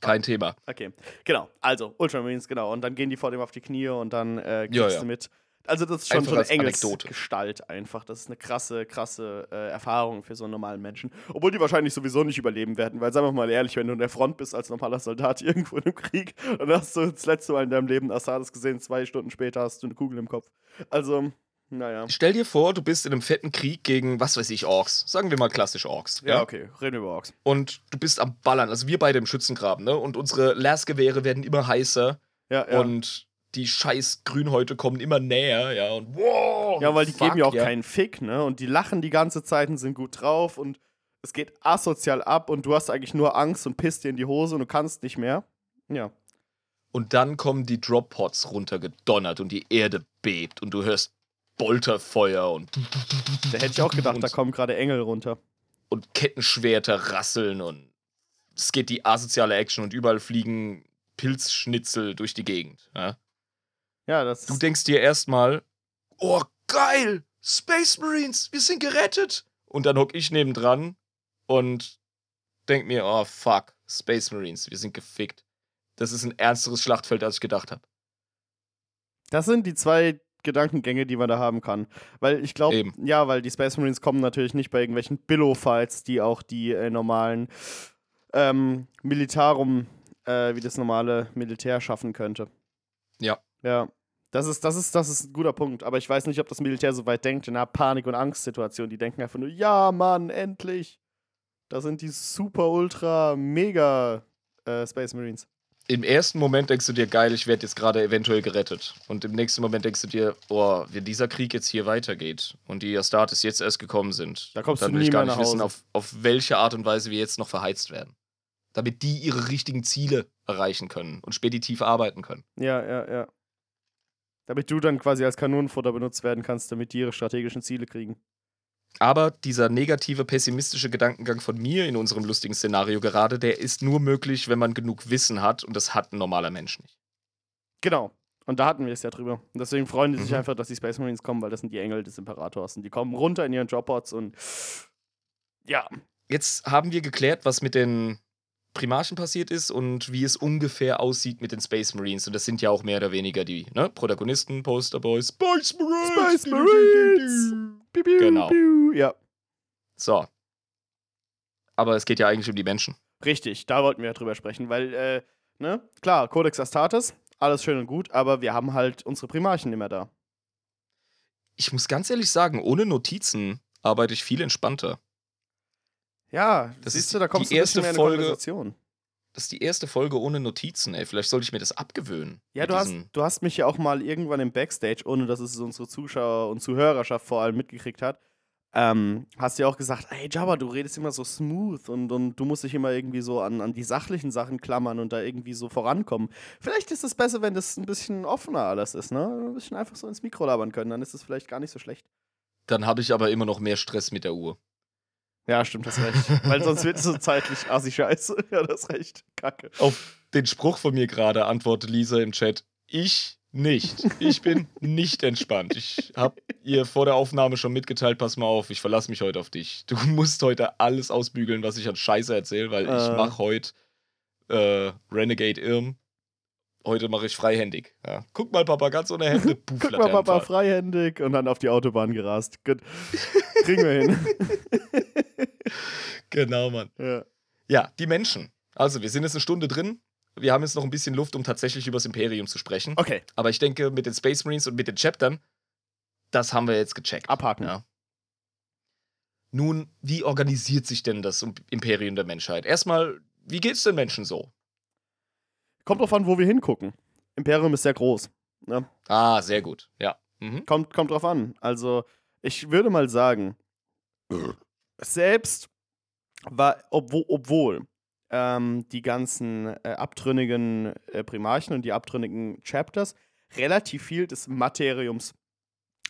Kein Thema. Okay, genau. Also, Ultramarines, genau. Und dann gehen die vor dem auf die Knie und dann äh, kriegst Ja, ja. du mit. Also, das ist schon Einfach so eine. Engelsgestalt einfach. Das ist eine krasse, krasse äh, Erfahrung für so einen normalen Menschen. Obwohl die wahrscheinlich sowieso nicht überleben werden, weil, sagen wir mal ehrlich, wenn du in der Front bist als normaler Soldat irgendwo in einem Krieg, dann hast du das letzte Mal in deinem Leben Assadis gesehen, zwei Stunden später hast du eine Kugel im Kopf. Also, naja. Stell dir vor, du bist in einem fetten Krieg gegen, was weiß ich, Orks. Sagen wir mal klassisch Orks. Ja, okay, reden wir über Orks. Und du bist am Ballern. Also wir beide im Schützengraben, ne? Und unsere Lasgewehre werden immer heißer. Ja, ja. Und die scheiß Grünhäute kommen immer näher, ja. Und wow! Ja, weil die fuck, geben ja auch keinen Fick, ne? Und die lachen die ganze Zeit und sind gut drauf und es geht asozial ab und du hast eigentlich nur Angst und pisst dir in die Hose und du kannst nicht mehr. Ja. Und dann kommen die Drop-Pods runtergedonnert und die Erde bebt und du hörst Bolterfeuer und, Da hätte ich auch gedacht, da kommen gerade Engel runter. und Kettenschwerter rasseln und es geht die asoziale Action und überall fliegen Pilzschnitzel durch die Gegend. Ja? Ja, das Du denkst dir erstmal, oh geil, Space Marines, wir sind gerettet. Und dann hock ich nebendran und denk mir, oh fuck, Space Marines, wir sind gefickt. Das ist ein ernsteres Schlachtfeld, als ich gedacht habe. Das sind die zwei Gedankengänge, die man da haben kann. Weil ich glaube, ja, weil die Space Marines kommen natürlich nicht bei irgendwelchen Billow-Fights, die auch die äh, normalen ähm, Militarum, äh, wie das normale Militär schaffen könnte. Ja. Ja. Das ist, das, ist, das ist ein guter Punkt. Aber ich weiß nicht, ob das Militär so weit denkt in einer Panik- und Angstsituation. Die denken einfach nur, ja, Mann, endlich. Da sind die super, ultra, mega äh, Space Marines. Im ersten Moment denkst du dir, geil, ich werde jetzt gerade eventuell gerettet. Und im nächsten Moment denkst du dir, oh, wenn dieser Krieg jetzt hier weitergeht und die Astartes jetzt erst gekommen sind, Da kommst dann du will ich nie gar mehr nicht wissen, auf, auf welche Art und Weise wir jetzt noch verheizt werden. Damit die ihre richtigen Ziele erreichen können und speditiv arbeiten können. Ja, ja, ja. Damit du dann quasi als Kanonenfutter benutzt werden kannst, damit die ihre strategischen Ziele kriegen. Aber dieser negative, pessimistische Gedankengang von mir in unserem lustigen Szenario gerade, der ist nur möglich, wenn man genug Wissen hat und das hat ein normaler Mensch nicht. Genau. Und da hatten wir es ja drüber. Und deswegen freuen die sich Mhm. einfach, dass die Space Marines kommen, weil das sind die Engel des Imperators. Und die kommen runter in ihren Dropbots und ja, Jetzt haben wir geklärt, was mit den Primarchen passiert ist und wie es ungefähr aussieht mit den Space Marines. Und das sind ja auch mehr oder weniger die ne? Protagonisten, Posterboys, Space Marines! Space Marines! Piu, piu, Genau. piu. Ja, So. Aber es geht ja eigentlich um die Menschen. richtig. Da wollten wir ja drüber sprechen, weil, äh, ne, klar, Codex Astartes, alles schön und gut, aber wir haben halt unsere Primarchen immer da. Ich muss ganz ehrlich sagen, ohne Notizen arbeite ich viel entspannter. Ja, Das siehst ist du, da kommst die du ein bisschen erste mehr in eine Folge- Konversation. Das ist die erste Folge ohne Notizen, ey. Vielleicht sollte ich mir das abgewöhnen. Ja, du hast, du hast mich ja auch mal irgendwann im Backstage, ohne dass es unsere Zuschauer und Zuhörerschaft vor allem mitgekriegt hat, ähm, hast du ja auch gesagt, ey Jabba, du redest immer so smooth und, und du musst dich immer irgendwie so an, an die sachlichen Sachen klammern und da irgendwie so vorankommen. Vielleicht ist es besser, wenn das ein bisschen offener alles ist, ne? Ein bisschen einfach so ins Mikro labern können, dann ist es vielleicht gar nicht so schlecht. Dann habe ich aber immer noch mehr Stress mit der Uhr. Ja, stimmt, hast recht. Weil sonst wird es so zeitlich assi scheiße. Ja, das recht. Kacke. Auf den Spruch von mir gerade antwortet Lisa im Chat. Ich nicht. Ich bin nicht entspannt. Ich habe ihr vor der Aufnahme schon mitgeteilt, pass mal auf, ich verlasse mich heute auf dich. Du musst heute alles ausbügeln, was ich an Scheiße erzähle, weil ich Äh. mache heute äh, Renegade Irm. Heute mache ich freihändig. Ja. Guck mal, Papa, ganz ohne Hände. Puff, Guck mal, Papa, freihändig und dann auf die Autobahn gerast. Gut. Kriegen wir hin. Genau, Mann. ja. Ja, die Menschen. Also, wir sind jetzt eine Stunde drin. Wir haben jetzt noch ein bisschen Luft, um tatsächlich über das Imperium zu sprechen. Okay, Aber ich denke, mit den Space Marines und mit den Chaptern, das haben wir jetzt gecheckt. abhaken. Ja. Nun, wie organisiert sich denn das Imperium der Menschheit? Erstmal, wie geht's den Menschen so? Kommt drauf an, wo wir hingucken. Imperium ist sehr groß. Ne? Ah, sehr gut. Ja. Mhm. Kommt, kommt drauf an. Also, ich würde mal sagen, selbst war, obwohl, obwohl ähm, die ganzen äh, abtrünnigen äh, Primarchen und die abtrünnigen Chapters relativ viel des Materiums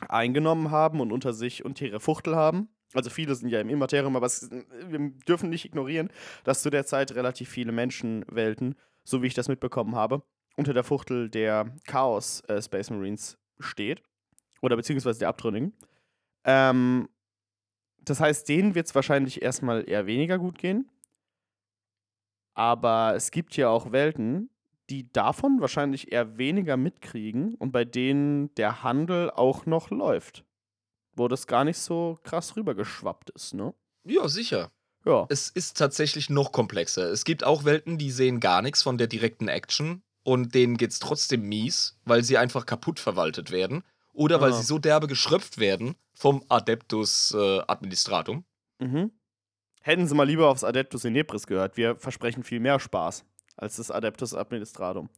eingenommen haben und unter sich und ihre Fuchtel haben. Also viele sind ja im Immaterium, aber es, wir dürfen nicht ignorieren, dass zu der Zeit relativ viele Menschenwelten, so wie ich das mitbekommen habe, unter der Fuchtel der Chaos äh, Space Marines steht. Oder beziehungsweise der Abtrünnigen. Ähm, das heißt, denen wird es wahrscheinlich erstmal eher weniger gut gehen. Aber es gibt ja auch Welten, die davon wahrscheinlich eher weniger mitkriegen und bei denen der Handel auch noch läuft. Wo das gar nicht so krass rübergeschwappt ist, ne? Ja, sicher. Ja. Es ist tatsächlich noch komplexer. Es gibt auch Welten, die sehen gar nichts von der direkten Action und denen geht's trotzdem mies, weil sie einfach kaputt verwaltet werden oder weil Ah. sie so derbe geschröpft werden vom Adeptus äh, Administratum. Mhm. Hätten sie mal lieber aufs Adeptus Inepris gehört. Wir versprechen viel mehr Spaß als das Adeptus Administratum.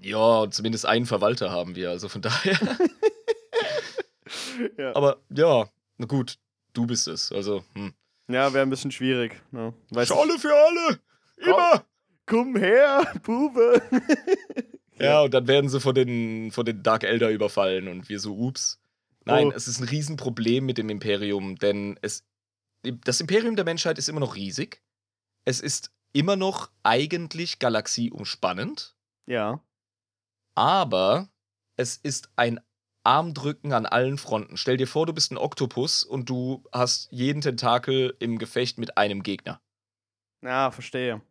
Ja, zumindest einen Verwalter haben wir, also von daher. ja, Aber ja, na gut, du bist es. Also, hm. ja wäre ein bisschen schwierig. Ne? Schale für alle! Immer! Komm her, Bube! Ja, und dann werden sie von den, von den Dark Elder überfallen und wir so, ups. Nein, Oh. es ist ein Riesenproblem mit dem Imperium, denn es, das Imperium der Menschheit ist immer noch riesig. Es ist immer noch eigentlich galaxieumspannend, ja. aber es ist ein Armdrücken an allen Fronten. Stell dir vor, du bist ein Oktopus und du hast jeden Tentakel im Gefecht mit einem Gegner. Ja, verstehe.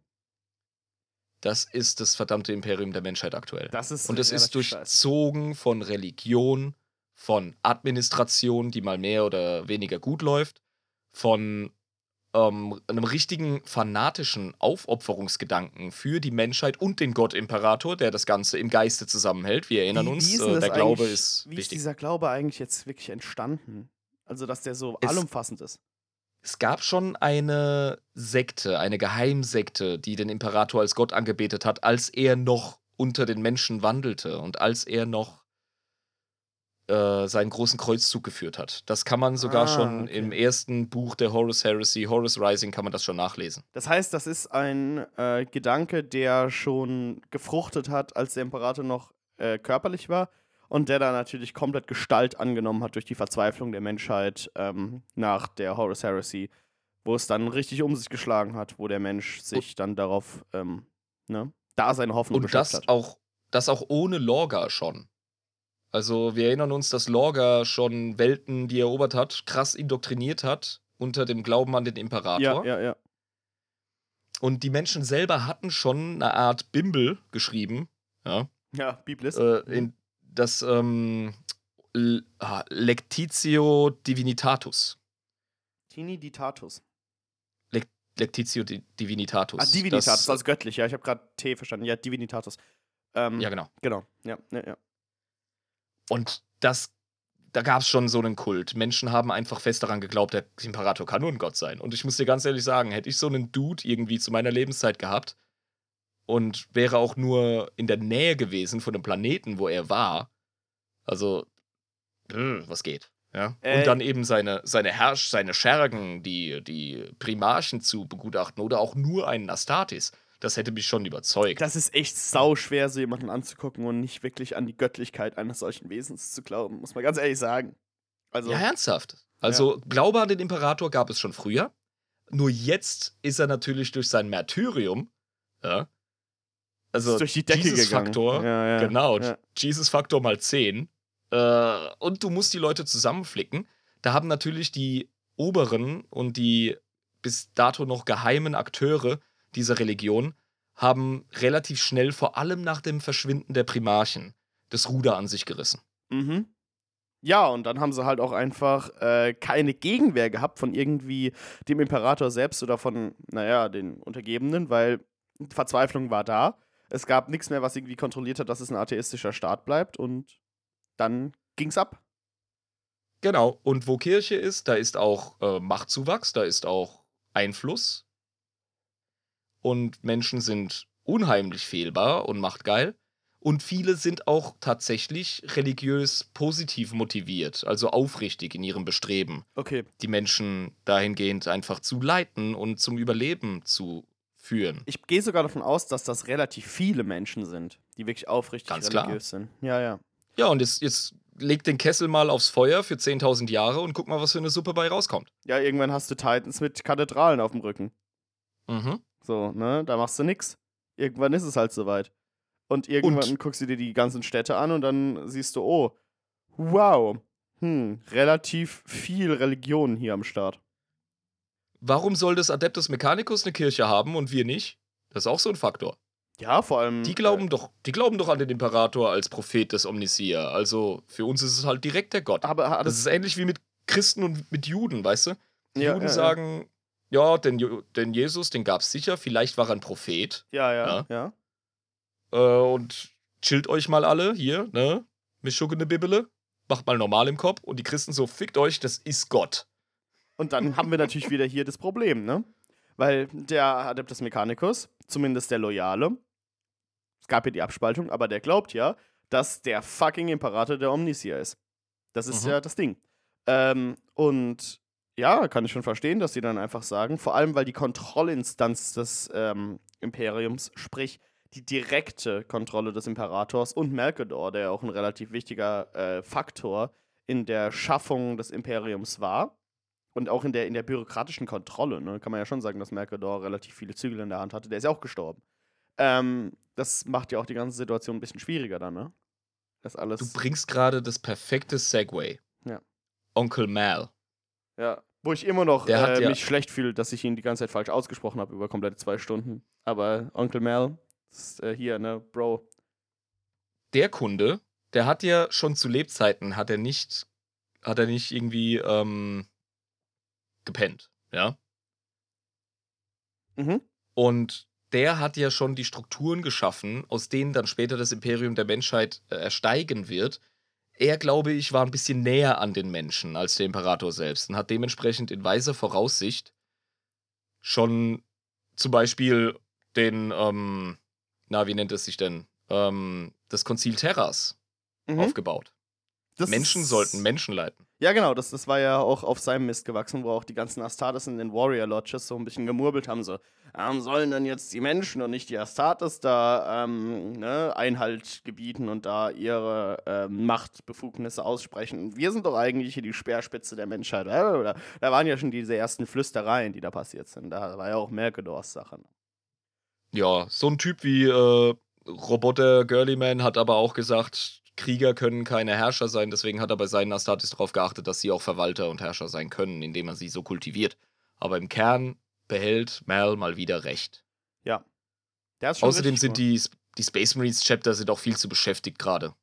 Das ist das verdammte Imperium der Menschheit aktuell. Das ist Und es ist durchzogen von Religion, von Administration, die mal mehr oder weniger gut läuft, von ähm, einem richtigen fanatischen Aufopferungsgedanken für die Menschheit und den Gott Imperator, der das Ganze im Geiste zusammenhält. Wir erinnern Wie- uns, wie ist äh, der Glaube ist Wie ist wichtig. dieser Glaube eigentlich jetzt wirklich entstanden? Also, dass der so Es- allumfassend ist. Es gab schon eine Sekte, eine Geheimsekte, die den Imperator als Gott angebetet hat, als er noch unter den Menschen wandelte und als er noch äh, seinen großen Kreuzzug geführt hat. Das kann man sogar Ah, schon okay. im ersten Buch der Horus Heresy, Horus Rising, kann man das schon nachlesen. Das heißt, das ist ein äh, Gedanke, der schon gefruchtet hat, als der Imperator noch äh, körperlich war und der dann natürlich komplett Gestalt angenommen hat durch die Verzweiflung der Menschheit ähm, nach der Horus Heresy, wo es dann richtig um sich geschlagen hat, wo der Mensch sich dann darauf, ähm, ne, da seine Hoffnung Und das hat. auch, das auch ohne Lorga schon. Also wir erinnern uns, dass Lorga schon Welten, die er erobert hat, krass indoktriniert hat unter dem Glauben an den Imperator. Ja, ja, ja. Und die Menschen selber hatten schon eine Art Bimbel geschrieben, ja, Ja, Biblis. äh, in das ähm, ah, Lectitio Divinitatus. Tini Ditatus. Lectitio Di Divinitatus. Ah, Divinitatus, Das, ist göttlich, ja, ich habe gerade T verstanden. Ja, Divinitatus. Ähm, ja, genau. Genau, ja, ja, ja. Und das, da gab es schon so einen Kult. Menschen haben einfach fest daran geglaubt, der Imperator kann nur ein Gott sein. Und ich muss dir ganz ehrlich sagen, hätte ich so einen Dude irgendwie zu meiner Lebenszeit gehabt und wäre auch nur in der Nähe gewesen von dem Planeten, wo er war, also, äh, was geht? Ja? Äh, und dann eben seine, seine Herrsch, seine Schergen, die, die Primarchen zu begutachten oder auch nur einen Astartes, das hätte mich schon überzeugt. Das ist echt sau schwer, so jemanden anzugucken und nicht wirklich an die Göttlichkeit eines solchen Wesens zu glauben, muss man ganz ehrlich sagen. Also, Ja, ernsthaft. Also, Glaube an den Imperator gab es schon früher. Nur jetzt ist er natürlich durch sein Märtyrium, ja, also durch die Decke Jesus gegangen. Faktor, Ja, ja, genau, Ja. Jesus Faktor mal 10. Äh, und du musst die Leute zusammenflicken. Da haben natürlich die oberen und die bis dato noch geheimen Akteure dieser Religion haben relativ schnell, vor allem nach dem Verschwinden der Primarchen, das Ruder an sich gerissen. Mhm. Ja, und dann haben sie halt auch einfach äh, keine Gegenwehr gehabt von irgendwie dem Imperator selbst oder von, naja, den Untergebenen, weil Verzweiflung war da. Es gab nichts mehr, was irgendwie kontrolliert hat, dass es ein atheistischer Staat bleibt und dann ging's ab. Genau. Und wo Kirche ist, da ist auch äh, Machtzuwachs, da ist auch Einfluss. Und Menschen sind unheimlich fehlbar und machtgeil. Und viele sind auch tatsächlich religiös positiv motiviert, also aufrichtig in ihrem Bestreben, Okay. die Menschen dahingehend einfach zu leiten und zum Überleben zu führen. Ich gehe sogar davon aus, dass das relativ viele Menschen sind, die wirklich aufrichtig Ganz klar. religiös sind. Ja, ja. Ja, und jetzt, jetzt leg den Kessel mal aufs Feuer für 10.000 Jahre und guck mal, was für eine Suppe bei rauskommt. Ja, irgendwann hast du Titans mit Kathedralen auf dem Rücken. Mhm. So, ne? Da machst du nix. Irgendwann ist es halt soweit. Und irgendwann guckst du dir die ganzen Städte an und dann siehst du, oh, wow, hm, relativ viel Religion hier am Start. Warum soll das Adeptus Mechanicus eine Kirche haben und wir nicht? Das ist auch so ein Faktor. Ja, vor allem. Die glauben doch, die glauben doch an den Imperator als Prophet des Omniseer. Also für uns ist es halt direkt der Gott. Äh, aber Das es. ist ähnlich wie mit Christen und mit Juden, weißt du? Die Ja, Juden ja, sagen, ja, den, Ju- den Jesus, den gab's sicher, vielleicht war er ein Prophet. Ja, ja, Ja. ja. Äh, und chillt euch mal alle hier, ne? Mit Schuckene Bibbele. Macht mal normal im Kopf. Und die Christen so, fickt euch, das ist Gott. Und dann haben wir natürlich wieder hier das Problem, ne? Weil der Adeptus Mechanicus, zumindest der Loyale, es gab ja die Abspaltung, aber der glaubt ja, dass der fucking Imperator der Omnisier ist. Das ist Mhm. ja das Ding. Ähm, und ja, kann ich schon verstehen, dass sie dann einfach sagen, vor allem weil die Kontrollinstanz des ähm, Imperiums, sprich die direkte Kontrolle des Imperators und Melkador, der auch ein relativ wichtiger äh, Faktor in der Schaffung des Imperiums war, und auch in der, in der bürokratischen Kontrolle, ne, kann man ja schon sagen, dass Mercador relativ viele Zügel in der Hand hatte. Der ist ja auch gestorben. Ähm, das macht ja auch die ganze Situation ein bisschen schwieriger dann, ne? Das alles. Du bringst gerade das perfekte Segway. Ja. Onkel Mal. ja. Wo ich immer noch Der hat äh, ja- mich schlecht fühle, dass ich ihn die ganze Zeit falsch ausgesprochen habe über komplette zwei Stunden. Aber Onkel Mel, ist, äh, hier, ne, Bro. Der Kunde, der hat ja schon zu Lebzeiten, hat er nicht, hat er nicht irgendwie ähm, gepennt, ja? Mhm. Und der hat ja schon die Strukturen geschaffen, aus denen dann später das Imperium der Menschheit äh, ersteigen wird. Er, glaube ich, war ein bisschen näher an den Menschen als der Imperator selbst und hat dementsprechend in weiser Voraussicht schon zum Beispiel den, ähm, na, wie nennt es sich denn? Ähm, das Konzil Terras Mhm. aufgebaut. Das Menschen sollten Menschen leiten. Ja, genau, das, das war ja auch auf seinem Mist gewachsen, wo auch die ganzen Astartes in den Warrior Lodges so ein bisschen gemurmelt haben, so, warum sollen denn jetzt die Menschen und nicht die Astartes da ähm, ne, Einhalt gebieten und da ihre ähm, Machtbefugnisse aussprechen? Wir sind doch eigentlich hier die Speerspitze der Menschheit. Da waren ja schon diese ersten Flüstereien, die da passiert sind. Da war ja auch Mercadors Sache. Ja, so ein Typ wie äh, Roboter Girlyman hat aber auch gesagt, Krieger können keine Herrscher sein, deswegen hat er bei seinen Astartes darauf geachtet, dass sie auch Verwalter und Herrscher sein können, indem er sie so kultiviert. Aber im Kern behält Mal mal wieder recht. Ja. Der ist schon Außerdem sind die, die Space Marines Chapter sind auch viel zu beschäftigt gerade,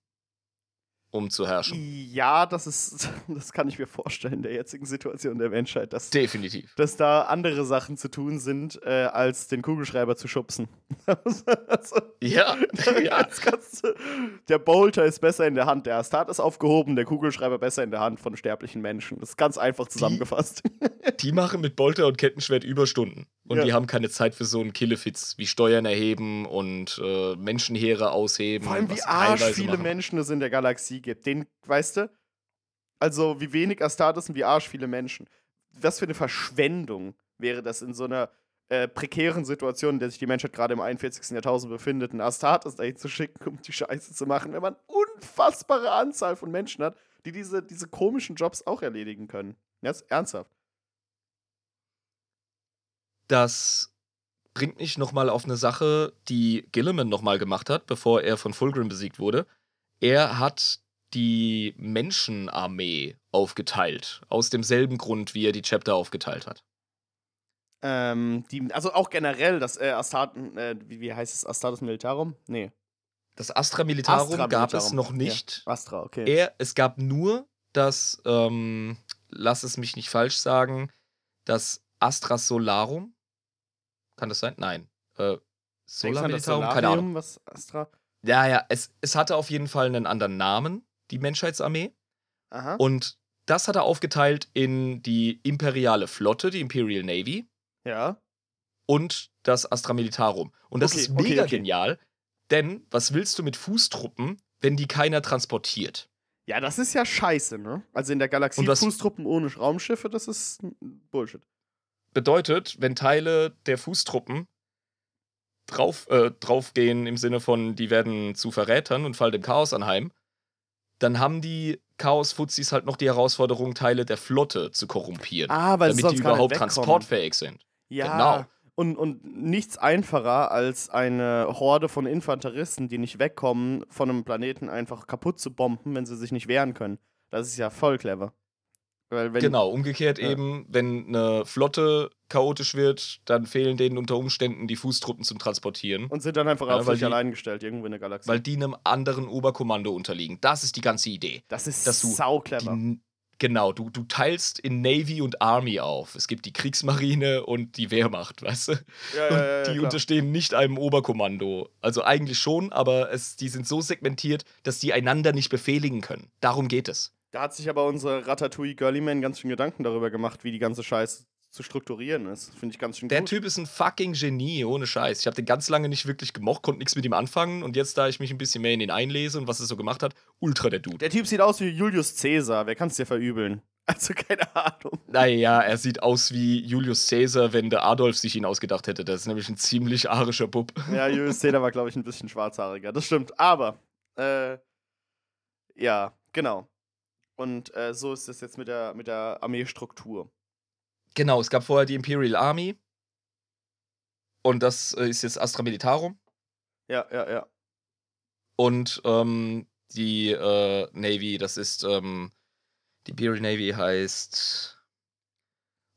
um zu herrschen. Ja, das ist, das kann ich mir vorstellen in der jetzigen Situation der Menschheit, dass Definitiv. dass da andere Sachen zu tun sind, äh, als den Kugelschreiber zu schubsen. also, Ja, ja. du, der Bolter ist besser in der Hand, der Astat ist aufgehoben, der Kugelschreiber besser in der Hand von sterblichen Menschen. Das ist ganz einfach zusammengefasst. Die machen mit Bolter und Kettenschwert Überstunden. Und Ja. die haben keine Zeit für so einen Killefitz wie Steuern erheben und äh, Menschenheere ausheben. Vor allem, wie arsch viele machen. Menschen es in der Galaxie gibt. Den, weißt du? Also, wie wenig Astartes und wie arsch viele Menschen. Was für eine Verschwendung wäre das in so einer äh, prekären Situation, in der sich die Menschheit gerade im 41. Jahrtausend befindet, einen Astartes dahin zu schicken, um die Scheiße zu machen, wenn man unfassbare Anzahl von Menschen hat, die diese, diese komischen Jobs auch erledigen können. Jetzt ernsthaft. Das bringt mich nochmal auf eine Sache, die Gilliman nochmal gemacht hat, bevor er von Fulgrim besiegt wurde. Er hat die Menschenarmee aufgeteilt. Aus demselben Grund, wie er die Chapter aufgeteilt hat. Ähm, die, also auch generell, das äh, Astarten, äh, wie, wie heißt es, Astartes Militarum? Nee. Das Astra Militarum Astra gab es Militarum. noch nicht. Ja, Astra, okay. Er, es gab nur das, ähm, lass es mich nicht falsch sagen, das Astra Solarum. Kann das sein? Nein. Äh, Solar Militarum? Keine Ahnung. Was Astra? Ja, ja, es, es hatte auf jeden Fall einen anderen Namen, die Menschheitsarmee. Aha. Und das hat er aufgeteilt in die imperiale Flotte, die Imperial Navy ja. und das Astra Militarum. Und das Okay, ist okay, mega okay. genial, Denn was willst du mit Fußtruppen, wenn die keiner transportiert? Ja, das ist ja scheiße, ne? Also in der Galaxie Fußtruppen ohne Raumschiffe, das ist Bullshit. Bedeutet, wenn Teile der Fußtruppen drauf, äh, draufgehen im Sinne von, die werden zu Verrätern und fallen dem Chaos anheim, dann haben die Chaos-Fuzis halt noch die Herausforderung, Teile der Flotte zu korrumpieren, Ah, weil sie damit die überhaupt transportfähig sind. Ja. Genau. Und, und nichts einfacher als eine Horde von Infanteristen, die nicht wegkommen, von einem Planeten einfach kaputt zu bomben, wenn sie sich nicht wehren können. Das ist ja voll clever. Genau, umgekehrt Ja. eben, wenn eine Flotte chaotisch wird, dann fehlen denen unter Umständen die Fußtruppen zum Transportieren, Und sind dann einfach Ja, auf sich die- allein gestellt, irgendwo in der Galaxie. weil die einem anderen Oberkommando unterliegen. Das ist die ganze Idee. das ist dass du sau Die, clever. genau, du, du teilst in Navy und Army auf. Es gibt die Kriegsmarine und die Wehrmacht, weißt du? Ja, Und ja, die klar. unterstehen nicht einem Oberkommando. Also eigentlich schon, aber es, die sind so segmentiert, dass die einander nicht befehligen können. Darum geht es. Da hat sich aber unser Ratatouille Girlyman ganz schön Gedanken darüber gemacht, wie die ganze Scheiße zu strukturieren ist. Finde ich ganz schön Der gut. Typ ist ein fucking Genie, ohne Scheiß. Ich habe den ganz lange nicht wirklich gemocht, konnte nichts mit ihm anfangen. Und jetzt, da ich mich ein bisschen mehr in ihn einlese und was er so gemacht hat, ultra der Dude. Der Typ sieht aus wie Julius Caesar. Wer kann es dir verübeln? Also keine Ahnung. Naja, er sieht aus wie Julius Caesar, wenn der Adolf sich ihn ausgedacht hätte. Das ist nämlich ein ziemlich arischer Bub. Ja, Julius Caesar war, glaube ich, ein bisschen schwarzhaariger. Das stimmt. Aber, äh, ja, genau. Und äh, so ist es jetzt mit der, mit der Armeestruktur. Genau, es gab vorher die Imperial Army. Und das äh, ist jetzt Astra Militarum. Ja, ja, ja. Und ähm, die äh, Navy, das ist, ähm, die Imperial Navy heißt.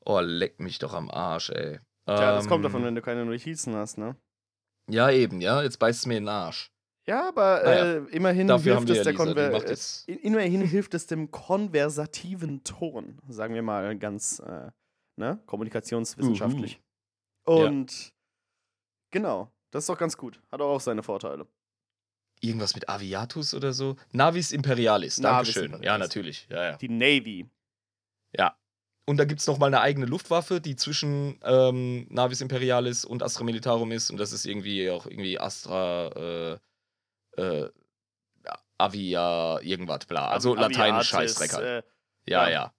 Oh, leck mich doch am Arsch, ey. Ja, das kommt Ähm, davon, wenn du keine Notizen hast, ne? Ja, eben, ja. Jetzt beißt es mir in den Arsch. Ja, aber Naja, äh, immerhin Dafür hilft es ja der Lisa, macht äh, immerhin hilft es dem konversativen Ton, sagen wir mal ganz äh, ne? kommunikationswissenschaftlich. Und genau, das ist doch ganz gut. Hat auch seine Vorteile. Irgendwas mit Aviatus oder so? Navis Imperialis, Navis Dankeschön. Ja, Imperialis. natürlich. Ja, ja. Die Navy. Ja. Und da gibt es nochmal eine eigene Luftwaffe, die zwischen ähm, Navis Imperialis und Astra Militarum ist. Und das ist irgendwie auch irgendwie Astra äh, äh, Avia irgendwas, bla. Also Scheißdreck halt. Äh, Ja, ja.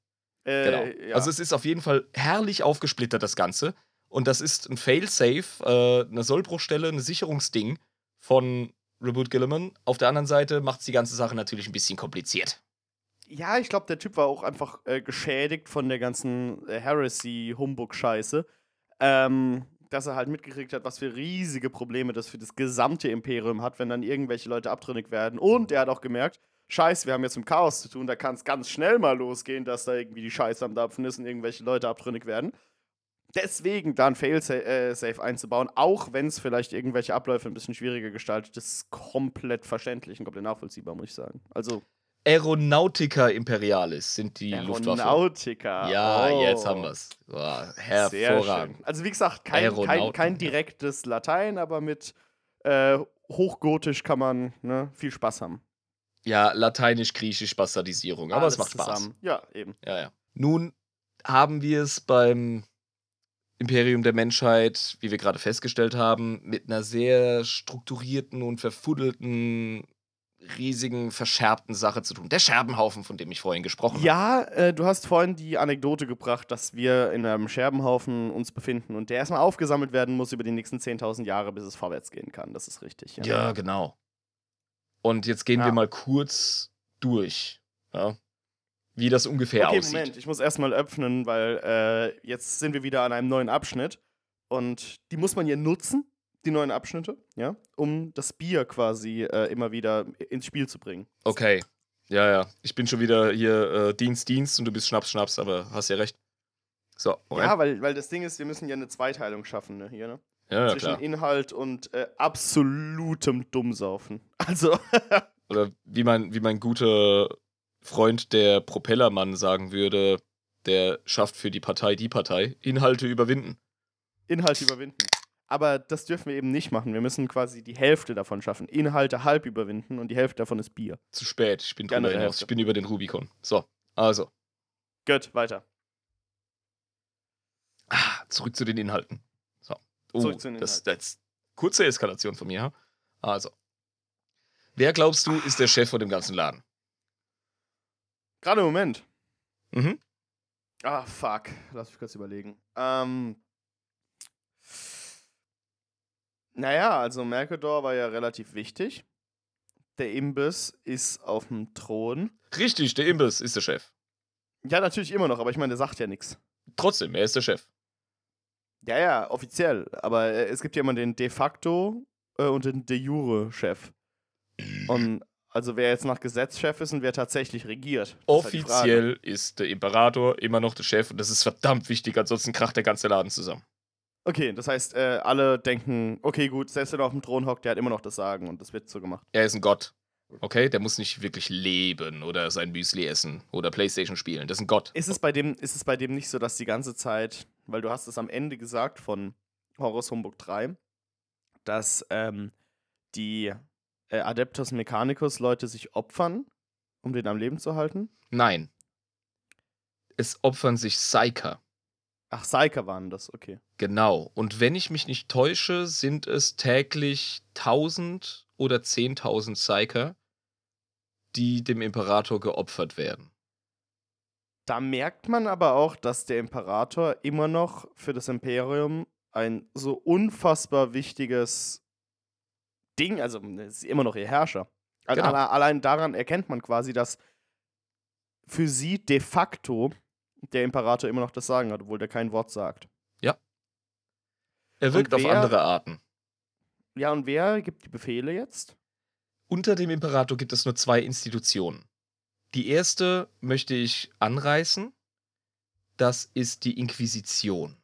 ja. äh, Genau. ja. Also es ist auf jeden Fall herrlich aufgesplittert, das Ganze. Und das ist ein Failsafe, äh, eine Sollbruchstelle, ein Sicherungsding von Reboot Gilliman. Auf der anderen Seite macht es die ganze Sache natürlich ein bisschen kompliziert. Ja, ich glaube, der Typ war auch einfach äh, geschädigt von der ganzen äh, Heresy-Humbug-Scheiße. Ähm, dass er halt mitgekriegt hat, was für riesige Probleme das für das gesamte Imperium hat, wenn dann irgendwelche Leute abtrünnig werden. Und er hat auch gemerkt, Scheiß, wir haben jetzt mit Chaos zu tun, da kann es ganz schnell mal losgehen, dass da irgendwie die Scheiße am Dampfen ist und irgendwelche Leute abtrünnig werden. Deswegen da ein Fail-Safe einzubauen, auch wenn es vielleicht irgendwelche Abläufe ein bisschen schwieriger gestaltet, ist komplett verständlich und komplett nachvollziehbar, muss ich sagen. Also, Aeronautica Imperialis sind die Luftwaffe. Aeronautica. Ja, oh. jetzt haben wir es. Hervorragend. Also wie gesagt, kein, kein, kein direktes Latein, aber mit äh, Hochgotisch kann man ne, viel Spaß haben. Ja, lateinisch-griechisch Bastardisierung, aber Alles es macht Spaß. zusammen. Ja, eben. Ja, ja. Nun haben wir es beim Imperium der Menschheit, wie wir gerade festgestellt haben, mit einer sehr strukturierten und verfuddelten, riesigen, verscherbten Sache zu tun. Der Scherbenhaufen, von dem ich vorhin gesprochen habe. Ja, äh, du hast vorhin die Anekdote gebracht, dass wir in einem Scherbenhaufen uns befinden und der erstmal aufgesammelt werden muss über die nächsten 10.000 Jahre, bis es vorwärts gehen kann. Das ist richtig. Ja. Ja, genau. Und jetzt gehen Ja. wir mal kurz durch, ja, wie das ungefähr okay, aussieht. Moment, ich muss erstmal öffnen, weil äh, jetzt sind wir wieder an einem neuen Abschnitt und die muss man hier nutzen, die neuen Abschnitte, ja, um das Bier quasi äh, immer wieder ins Spiel zu bringen. Okay. Ja, ja. Ich bin schon wieder hier äh, Dienst, Dienst und du bist Schnaps, Schnaps, aber hast ja recht. So, Moment. Ja, weil, weil das Ding ist, wir müssen ja eine Zweiteilung schaffen, ne, hier, ne? Ja, ja, Zwischen klar. Inhalt und äh, absolutem Dummsaufen. Also, Oder wie mein, wie mein guter Freund, der Propellermann, sagen würde, der schafft für die Partei die Partei. Inhalte überwinden. Inhalt überwinden. Aber das dürfen wir eben nicht machen. Wir müssen quasi die Hälfte davon schaffen. Inhalte halb überwinden und die Hälfte davon ist Bier. Zu spät. Ich bin drüber hinaus. Ich bin über den Rubikon. So, also. Gut, weiter. Ah, zurück zu den Inhalten. So. Oh, Zurück zu den das, das kurze Eskalation von mir. Also, Wer glaubst du, ist der Chef von dem ganzen Laden? Gerade im Moment. Mhm. Ah, fuck. Lass mich kurz überlegen. Ähm. Naja, also Mercador war ja relativ wichtig. Der Imbiss ist auf dem Thron. Richtig, der Imbiss ist der Chef. Ja, natürlich immer noch, aber ich meine, der sagt ja nichts. Trotzdem, er ist der Chef. Ja, ja, offiziell. Aber äh, es gibt ja immer den de facto äh, und den de jure Chef. Und also wer jetzt nach Gesetz Chef ist und wer tatsächlich regiert. Das ist halt. Offiziell ist der Imperator immer noch der Chef und das ist verdammt wichtig, ansonsten kracht der ganze Laden zusammen. Okay, das heißt, äh, alle denken, okay, gut, selbst wenn er auf dem Thron hockt, der hat immer noch das Sagen und das wird so gemacht. Er ist ein Gott. Okay, der muss nicht wirklich leben oder sein Müsli essen oder Playstation spielen. Das ist ein Gott. Ist es bei dem, ist es bei dem nicht so, dass die ganze Zeit, weil du hast es am Ende gesagt von Horus Humbug 3, dass ähm, die äh, Adeptus Mechanicus Leute sich opfern, um den am Leben zu halten? Nein. Es opfern sich Psyker. Ach, Psyker waren das, okay. Genau. Und wenn ich mich nicht täusche, sind es täglich 1000 oder 10.000 Psyker, die dem Imperator geopfert werden. Da merkt man aber auch, dass der Imperator immer noch für das Imperium ein so unfassbar wichtiges Ding, also es ist immer noch ihr Herrscher. Also Genau. alle- Allein daran erkennt man quasi, dass für sie de facto der Imperator immer noch das Sagen hat, obwohl der kein Wort sagt. Er wirkt auf wer- andere Arten. Ja, und wer gibt die Befehle jetzt? Unter dem Imperator gibt es nur zwei Institutionen. Die erste möchte ich anreißen. Das ist die Inquisition.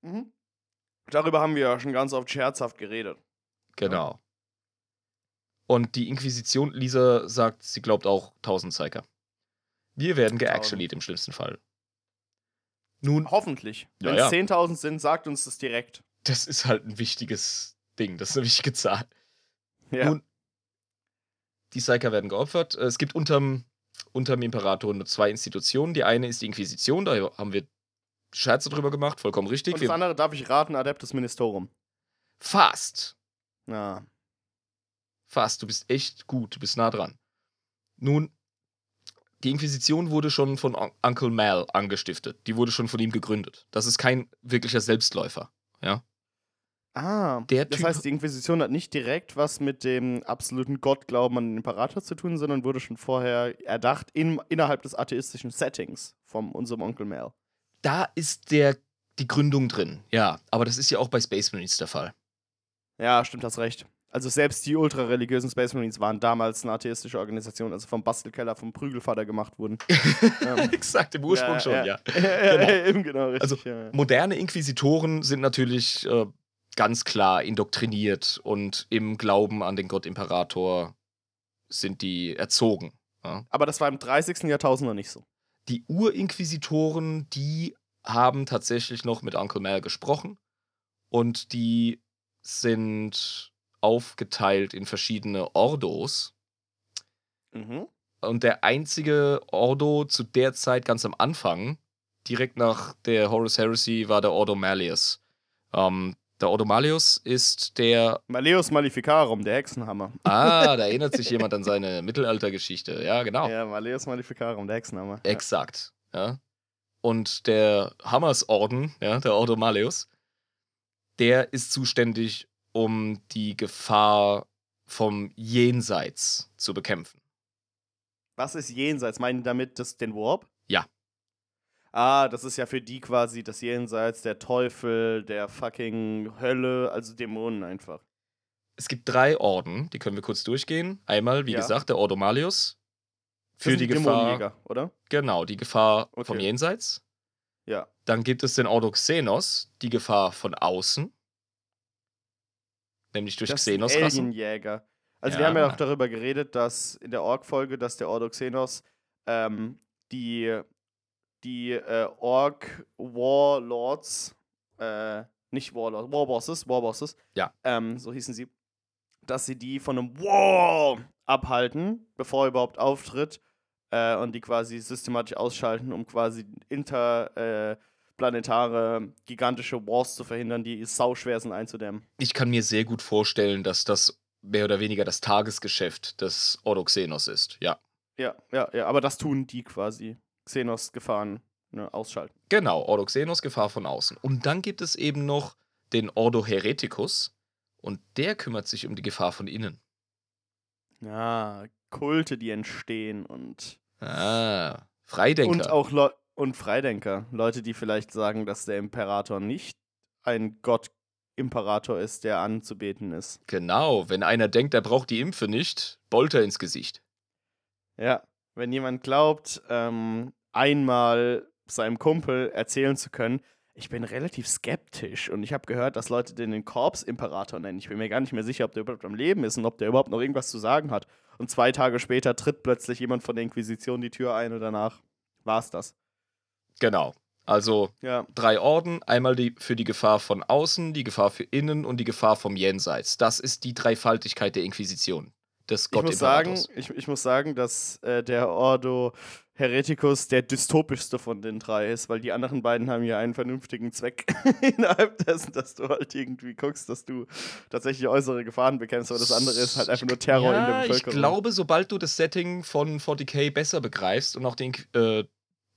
Mhm. Darüber haben wir ja schon ganz oft scherzhaft geredet. Genau. Und die Inquisition, Lisa sagt, sie glaubt auch 1000 Psyker. Wir werden geactualiert im schlimmsten Fall. Nun, Hoffentlich. Ja, Wenn ja. es 10.000 sind, sagt uns das direkt. das ist halt ein wichtiges Ding, das ist eine wichtige Zahl. Ja. Nun, die Psyker werden geopfert. Es gibt unterm, unterm Imperator nur zwei Institutionen. Die eine ist die Inquisition, da haben wir Scherze drüber gemacht, vollkommen richtig. und das Wir, andere darf ich raten, Adeptus Ministerum. fast, Ja. fast, du bist echt gut, du bist nah dran. Nun, die Inquisition wurde schon von On Uncle Mal angestiftet. Die wurde schon von ihm gegründet. Das ist kein wirklicher Selbstläufer. Ah, Der das Typ- heißt, die Inquisition hat nicht direkt was mit dem absoluten Gottglauben an den Imperator zu tun, sondern wurde schon vorher erdacht in, innerhalb des atheistischen Settings von unserem Onkel Mel. Da ist der, die Gründung drin, ja. Aber das ist ja auch bei Space Marines der Fall. Ja, stimmt, hast recht. Also selbst die ultrareligiösen Space Marines waren damals eine atheistische Organisation, also vom Bastelkeller, vom Prügelvater gemacht wurden. ähm, Exakt, im Ursprung schon, ja. ja. ja, eben genau, richtig. Also, ja, ja. Moderne Inquisitoren sind natürlich äh, ganz klar indoktriniert und im Glauben an den Gott Imperator sind die erzogen. Ja. Aber das war im 30. Jahrtausend noch nicht so. Die Urinquisitoren, die haben tatsächlich noch mit Uncle Mal gesprochen und die sind aufgeteilt in verschiedene Ordos. Mhm. Und der einzige Ordo zu der Zeit ganz am Anfang, direkt nach der Horus Heresy, war der Ordo Malleus. Ähm, der Ordo Malleus ist der. Maleus Maleficarum, der Hexenhammer. Ah, da erinnert sich jemand an seine Mittelaltergeschichte. Ja, genau. Ja, Maleus Maleficarum, der Hexenhammer. Exakt. Ja. Und der Hammersorden, ja, der Ordo Malleus, der ist zuständig, um die Gefahr vom Jenseits zu bekämpfen. Was ist Jenseits? Meinen die damit das, den Warp? Ja. Ah, das ist ja für die quasi das Jenseits, der Teufel, der fucking Hölle, also Dämonen einfach. Es gibt drei Orden, die können wir kurz durchgehen. Einmal, wie Ja. gesagt, der Ordo Malleus. Das Für die Gefahr. Oder? Genau, die Gefahr Okay. vom Jenseits. Ja. Dann gibt es den Ordo Xenos, die Gefahr von außen. Nämlich durch Das sind Xenos-Rassen. Alienjäger. Also Ja. wir haben ja auch darüber geredet, dass in der Ork-Folge, dass der Ordo Xenos ähm, die, die äh, Ork-Warlords, äh, nicht Warlords, Warbosses, Warbosses, Ja. ähm, so hießen sie, dass sie die von einem War abhalten, bevor er überhaupt auftritt äh, und die quasi systematisch ausschalten, um quasi interplanetare, gigantische Wars zu verhindern, die sauschwer sind einzudämmen. Ich kann mir sehr gut vorstellen, dass das mehr oder weniger das Tagesgeschäft des Ordoxenos ist, ja. Ja, ja, ja, aber das tun die quasi. Xenos-Gefahren ne, ausschalten. Genau, Ordoxenos, Gefahr von außen. Und dann gibt es eben noch den Ordo Hereticus und der kümmert sich um die Gefahr von innen. Ja, Kulte, die entstehen und. Ah, Freidenker. Und auch Le und Freidenker. Leute, die vielleicht sagen, dass der Imperator nicht ein Gott-Imperator ist, der anzubeten ist. Genau, wenn einer denkt, er braucht die Impfe nicht, Bolter ins Gesicht. Ja, wenn jemand glaubt, ähm, einmal seinem Kumpel erzählen zu können, ich bin relativ skeptisch und ich habe gehört, dass Leute den den Korps-Imperator nennen. Ich bin mir gar nicht mehr sicher, ob der überhaupt am Leben ist und ob der überhaupt noch irgendwas zu sagen hat. Und zwei Tage später tritt plötzlich jemand von der Inquisition die Tür ein und danach war es das. Genau. Also Ja, drei Orden, einmal die für die Gefahr von außen, die Gefahr für innen und die Gefahr vom Jenseits. Das ist die Dreifaltigkeit der Inquisition. Des ich muss sagen, ich, ich muss sagen, dass äh, der Ordo Hereticus der dystopischste von den drei ist, weil die anderen beiden haben ja einen vernünftigen Zweck innerhalb dessen, dass du halt irgendwie guckst, dass du tatsächlich äußere Gefahren bekämpfst, aber das andere ist halt einfach nur Terror ja, in der Ich Bevölkerung. glaube, sobald du das Setting von 40k besser begreifst und auch den, äh,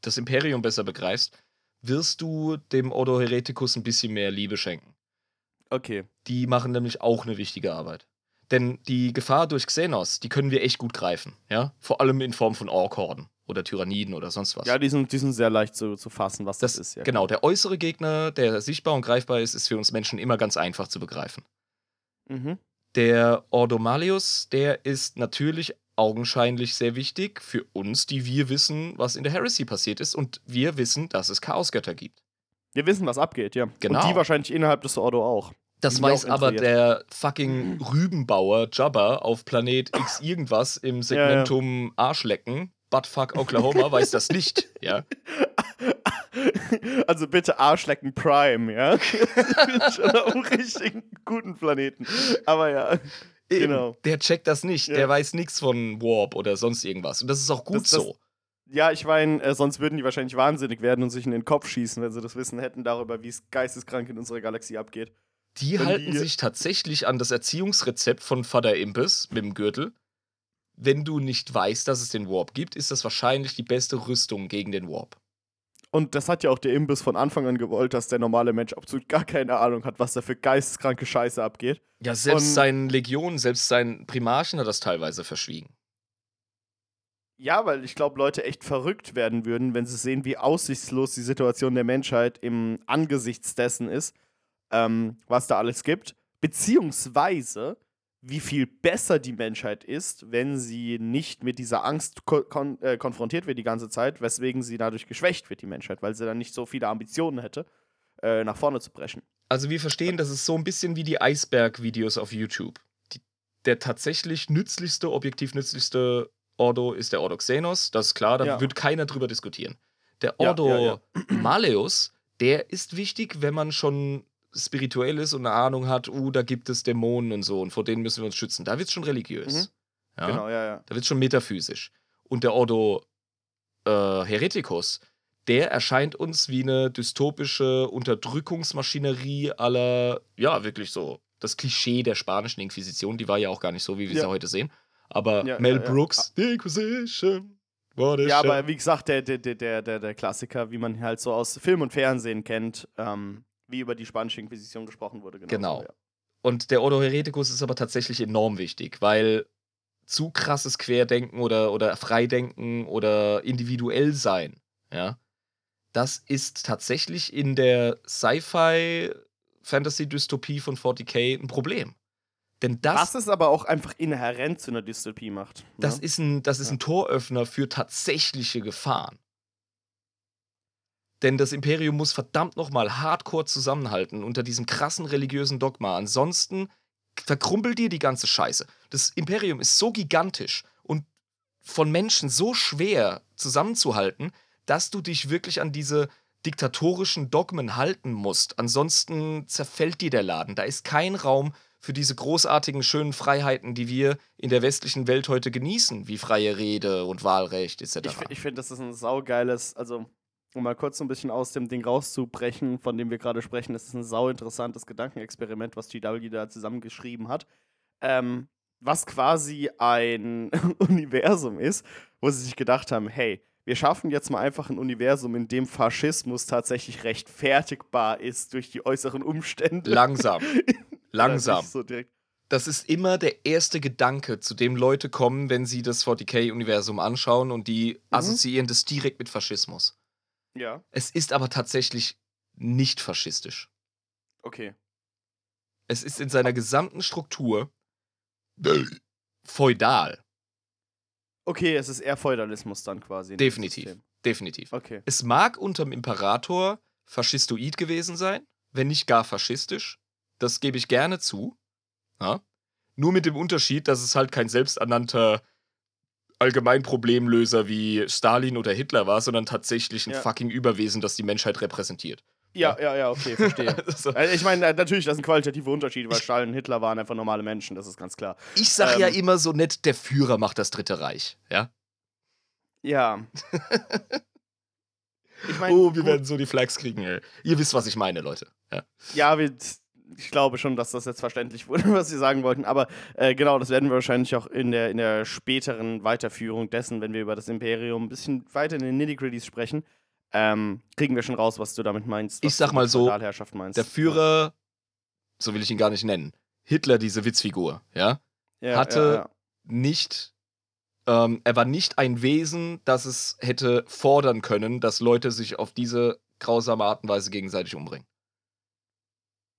das Imperium besser begreifst, wirst du dem Ordo Hereticus ein bisschen mehr Liebe schenken. Okay. Die machen nämlich auch eine wichtige Arbeit. Denn die Gefahr durch Xenos, die können wir echt gut greifen. Ja? Vor allem in Form von Orkhorden oder Tyranniden oder sonst was. Ja, die sind, die sind sehr leicht zu, zu fassen, was das, das ist. Ja. Genau, der äußere Gegner, der sichtbar und greifbar ist, ist für uns Menschen immer ganz einfach zu begreifen. Mhm. Der Ordo Malleus, der ist natürlich augenscheinlich sehr wichtig für uns, die wir wissen, was in der Heresy passiert ist und wir wissen, dass es Chaosgötter gibt. Wir wissen, was abgeht, ja. Genau. Und die wahrscheinlich innerhalb des Ordo auch. Das weiß auch aber der fucking Rübenbauer Jabba auf Planet X irgendwas im Segmentum Arschlecken, Buttfuck Oklahoma, weiß das nicht, ja. Also bitte Arschlecken Prime, ja? Ich bin schon auf einem richtigen guten Planeten. Aber ja, Eben, Genau. Der checkt das nicht, Ja. der weiß nichts von Warp oder sonst irgendwas. Und das ist auch gut Das- das- so. ja, ich meine, äh, sonst würden die wahrscheinlich wahnsinnig werden und sich in den Kopf schießen, wenn sie das Wissen hätten darüber, wie es geisteskrank in unserer Galaxie abgeht. Die Wenn halten die- sich tatsächlich an das Erziehungsrezept von Vater Impes mit dem Gürtel. Wenn du nicht weißt, dass es den Warp gibt, ist das wahrscheinlich die beste Rüstung gegen den Warp. Und das hat ja auch der Imbiss von Anfang an gewollt, dass der normale Mensch absolut gar keine Ahnung hat, was da für geisteskranke Scheiße abgeht. Ja, selbst Und- seinen Legionen, selbst seinen Primarchen hat das teilweise verschwiegen. Ja, weil ich glaube, Leute echt verrückt werden würden, wenn sie sehen, wie aussichtslos die Situation der Menschheit im Angesichts dessen ist, ähm, was da alles gibt. Beziehungsweise, wie viel besser die Menschheit ist, wenn sie nicht mit dieser Angst ko kon äh, konfrontiert wird die ganze Zeit, weswegen sie dadurch geschwächt wird, die Menschheit, weil sie dann nicht so viele Ambitionen hätte, äh, nach vorne zu brechen. Also wir verstehen, das ist so ein bisschen wie die Eisberg-Videos auf YouTube. Die, der tatsächlich nützlichste, objektiv nützlichste Ordo ist der Ordo Xenos, das ist klar, da Ja. wird keiner drüber diskutieren. Der Ordo ja, ja. Maleus, der ist wichtig, wenn man schon spirituell ist und eine Ahnung hat, uh, da gibt es Dämonen und so und vor denen müssen wir uns schützen. Da wird es schon religiös. Ja? Genau, ja, ja. Da wird es schon metaphysisch. Und der Ordo äh, Hereticus, der erscheint uns wie eine dystopische Unterdrückungsmaschinerie aller, ja, wirklich so, das Klischee der spanischen Inquisition, die war ja auch gar nicht so, wie wir Ja. sie heute sehen. Aber Ja, Mel ja. Brooks, The Inquisition. What Ja, aber wie gesagt, der, der, der, der, der, der Klassiker, wie man halt so aus Film und Fernsehen kennt, ähm, wie über die spanische Inquisition gesprochen wurde. Genau. Genau. Ja. Und der Ordo Hereticus ist aber tatsächlich enorm wichtig, weil zu krasses Querdenken oder, oder Freidenken oder individuell sein, ja, das ist tatsächlich in der Sci-Fi-Fantasy-Dystopie von 40k ein Problem. Denn das, Was es aber auch einfach inhärent zu einer Dystopie macht. ne? das ist, ein, das ist Ja. ein Toröffner für tatsächliche Gefahren. Denn das Imperium muss verdammt nochmal hardcore zusammenhalten unter diesem krassen religiösen Dogma. Ansonsten verkrumpelt dir die ganze Scheiße. Das Imperium ist so gigantisch und von Menschen so schwer zusammenzuhalten, dass du dich wirklich an diese diktatorischen Dogmen halten musst. Ansonsten zerfällt dir der Laden. Da ist kein Raum für diese großartigen, schönen Freiheiten, die wir in der westlichen Welt heute genießen, wie freie Rede und Wahlrecht etc. Ich, ich finde, das ist ein saugeiles, also um mal kurz so ein bisschen aus dem Ding rauszubrechen, von dem wir gerade sprechen, das ist ein sau interessantes Gedankenexperiment, was GW da zusammengeschrieben hat. Ähm, was quasi ein Universum ist, wo sie sich gedacht haben, hey, wir schaffen jetzt mal einfach ein Universum, in dem Faschismus tatsächlich rechtfertigbar ist durch die äußeren Umstände. Langsam. Langsam. So. Das ist immer der erste Gedanke, zu dem Leute kommen, wenn sie das 40k-Universum anschauen und die assoziieren das direkt mit Faschismus. Ja, Es ist aber tatsächlich nicht faschistisch. okay. Es ist in seiner gesamten Struktur feudal. Okay, es ist eher Feudalismus dann quasi. in dem Definitiv. Definitiv. Okay. Es mag unterm Imperator faschistoid gewesen sein, wenn nicht gar faschistisch. Das gebe ich gerne zu. Ja? Nur mit dem Unterschied, dass es halt kein selbsternannter Allgemeinproblemlöser wie Stalin oder Hitler war, sondern tatsächlich ein Ja. fucking Überwesen, das die Menschheit repräsentiert. Ja, ja, ja, okay, verstehe. Also, Also ich meine, natürlich, das sind qualitative Unterschiede, weil Stalin und Hitler waren einfach normale Menschen, das ist ganz klar. ich sag ja Ähm. immer so nett, der Führer macht das Dritte Reich. Ja? Ja. ich meine, Oh, wir gut, werden so die Flags kriegen, ey. Ihr wisst, was ich meine, Leute. Ja. ja, wir, ich glaube schon, dass das jetzt verständlich wurde, was Sie sagen wollten, aber äh, genau, das werden wir wahrscheinlich auch in der, in der späteren Weiterführung dessen, wenn wir über das Imperium ein bisschen weiter in den Nitty-Gritties sprechen, ähm, kriegen wir schon raus, was du damit meinst. Ich sag mal so. Der Führer, so will ich ihn gar nicht nennen, Hitler, diese Witzfigur, ja, ja, hatte- ja, ja. nicht, ähm, er war nicht ein Wesen, das es hätte fordern können, dass Leute sich auf diese grausame Art und Weise gegenseitig umbringen.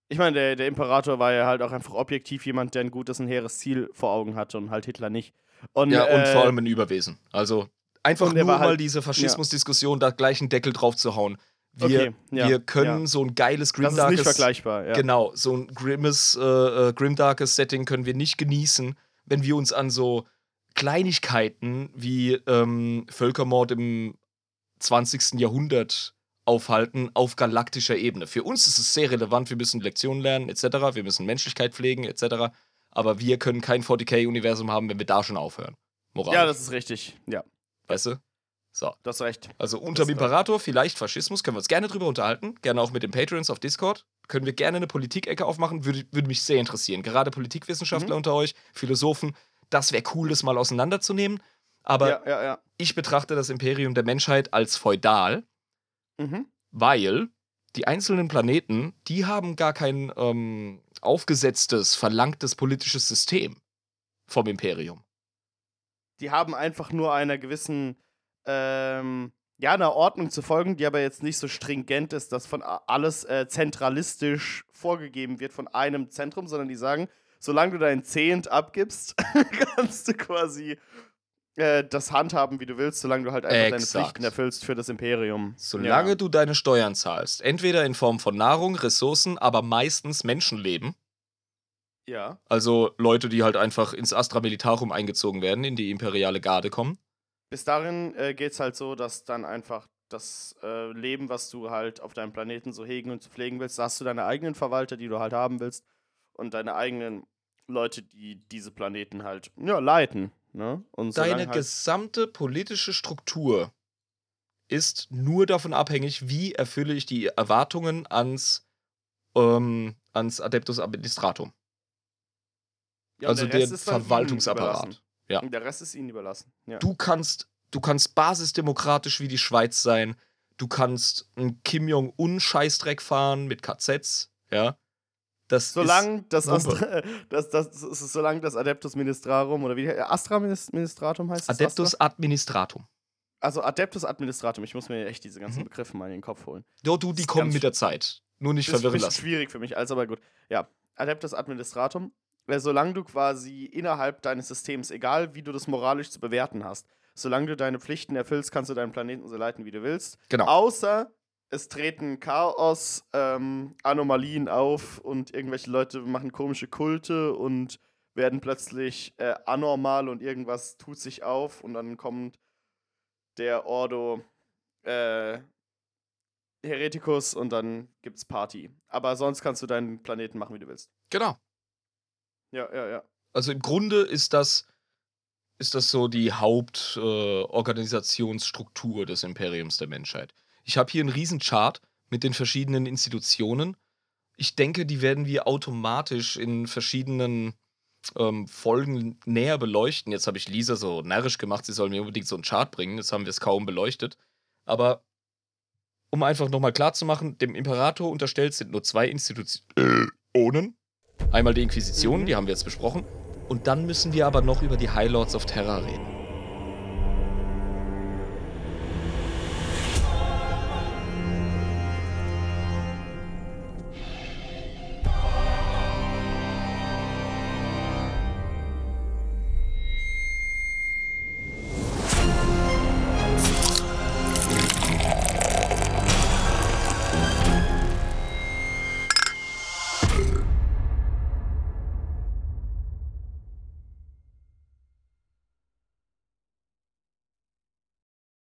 Ich meine, der, der Imperator war ja halt auch einfach objektiv jemand, der ein gutes und hehres Ziel vor Augen hatte und halt Hitler nicht. Und, Ja, und äh, vor allem ein Überwesen. Also einfach nur war halt- mal diese Faschismusdiskussion da gleich einen Deckel drauf zu hauen. Wir, okay, ja, wir können ja. so ein geiles Das ist nicht Grimdarkes vergleichbar, ja. Genau, so ein grimmes, äh, äh, grimdarkes Setting können wir nicht genießen, wenn wir uns an so Kleinigkeiten wie ähm, Völkermord im 20. Jahrhundert aufhalten auf galaktischer Ebene. Für uns ist es sehr relevant, wir müssen Lektionen lernen, etc., wir müssen Menschlichkeit pflegen, etc., aber wir können kein 40k-Universum haben, wenn wir da schon aufhören. Moralisch. Ja, das ist richtig. Ja, weißt du? So. du hast recht. Also unter dem ist wahr. Imperator vielleicht Faschismus, können wir uns gerne drüber unterhalten. Gerne auch mit den Patrons auf Discord. Können wir gerne eine Politikecke aufmachen, würde, würde mich sehr interessieren. Gerade Politikwissenschaftler Mhm. unter euch, Philosophen, das wäre cool, das mal auseinanderzunehmen. Aber ja, ja, ja. ich betrachte das Imperium der Menschheit als feudal, Mhm. weil die einzelnen Planeten, die haben gar kein ähm, aufgesetztes, verlangtes politisches System vom Imperium. Die haben einfach nur einer gewissen, ähm, ja, einer Ordnung zu folgen, die aber jetzt nicht so stringent ist, dass von alles äh, zentralistisch vorgegeben wird von einem Zentrum, sondern die sagen, solange du dein Zehnt abgibst, kannst du quasi äh, das handhaben, wie du willst, solange du halt einfach deine Exakt. Pflichten erfüllst für das Imperium. Solange ja. du deine Steuern zahlst, entweder in Form von Nahrung, Ressourcen, aber meistens Menschenleben, Ja. Also Leute, die halt einfach ins Astra Militarum eingezogen werden, in die imperiale Garde kommen. Bis darin äh, geht es halt so, dass dann einfach das äh, Leben, was du halt auf deinem Planeten so hegen und pflegen willst, da hast du deine eigenen Verwalter, die du halt haben willst und deine eigenen Leute, die diese Planeten halt ja, leiten. Ne? Deine halt, gesamte politische Struktur ist nur davon abhängig, wie erfülle ich die Erwartungen ans, ähm, ans Adeptus Administratum. ja, also der der Verwaltungsapparat. Ja. Und Der Rest ist ihnen überlassen. Ja. Du kannst, du kannst basisdemokratisch wie die Schweiz sein. Du kannst einen Kim Jong-un Scheißdreck fahren mit KZs, ja. Das Solange das. Astra, das, das, das, ist- solange das Adeptus Ministrarum oder wie Astra Minis- Ministratum heißt ist es? Adeptus Astra? Administratum. Also Adeptus Administratum, ich muss mir echt diese ganzen Mhm. Begriffe mal in den Kopf holen. Jo, du, die ist kommen mit der Zeit. Nur nicht ist verwirren lassen. schwierig für mich, also aber gut. Ja, Adeptus Administratum, äh, solange du quasi innerhalb deines Systems, egal wie du das moralisch zu bewerten hast, solange du deine Pflichten erfüllst, kannst du deinen Planeten so leiten, wie du willst. Genau. Außer es treten Chaos, ähm, Anomalien auf und irgendwelche Leute machen komische Kulte und werden plötzlich äh, anormal und irgendwas tut sich auf und dann kommt der Ordo äh, Heretikus und dann gibt's Party. Aber sonst kannst du deinen Planeten machen, wie du willst. Genau. Ja, ja, ja. Also im Grunde ist das, ist das so die Hauptorganisationsstruktur äh, des Imperiums der Menschheit. Ich habe hier einen riesen Chart mit den verschiedenen Institutionen. Ich denke, die werden wir automatisch in verschiedenen ähm, Folgen näher beleuchten. Jetzt habe ich Lisa so närrisch gemacht, sie soll mir unbedingt so einen Chart bringen. Jetzt haben wir es kaum beleuchtet. Aber um einfach nochmal klarzumachen, dem Imperator unterstellt sind nur zwei Institutionen. Einmal die Inquisition, Mhm. die haben wir jetzt besprochen. Und dann müssen wir aber noch über die High Lords of Terror reden.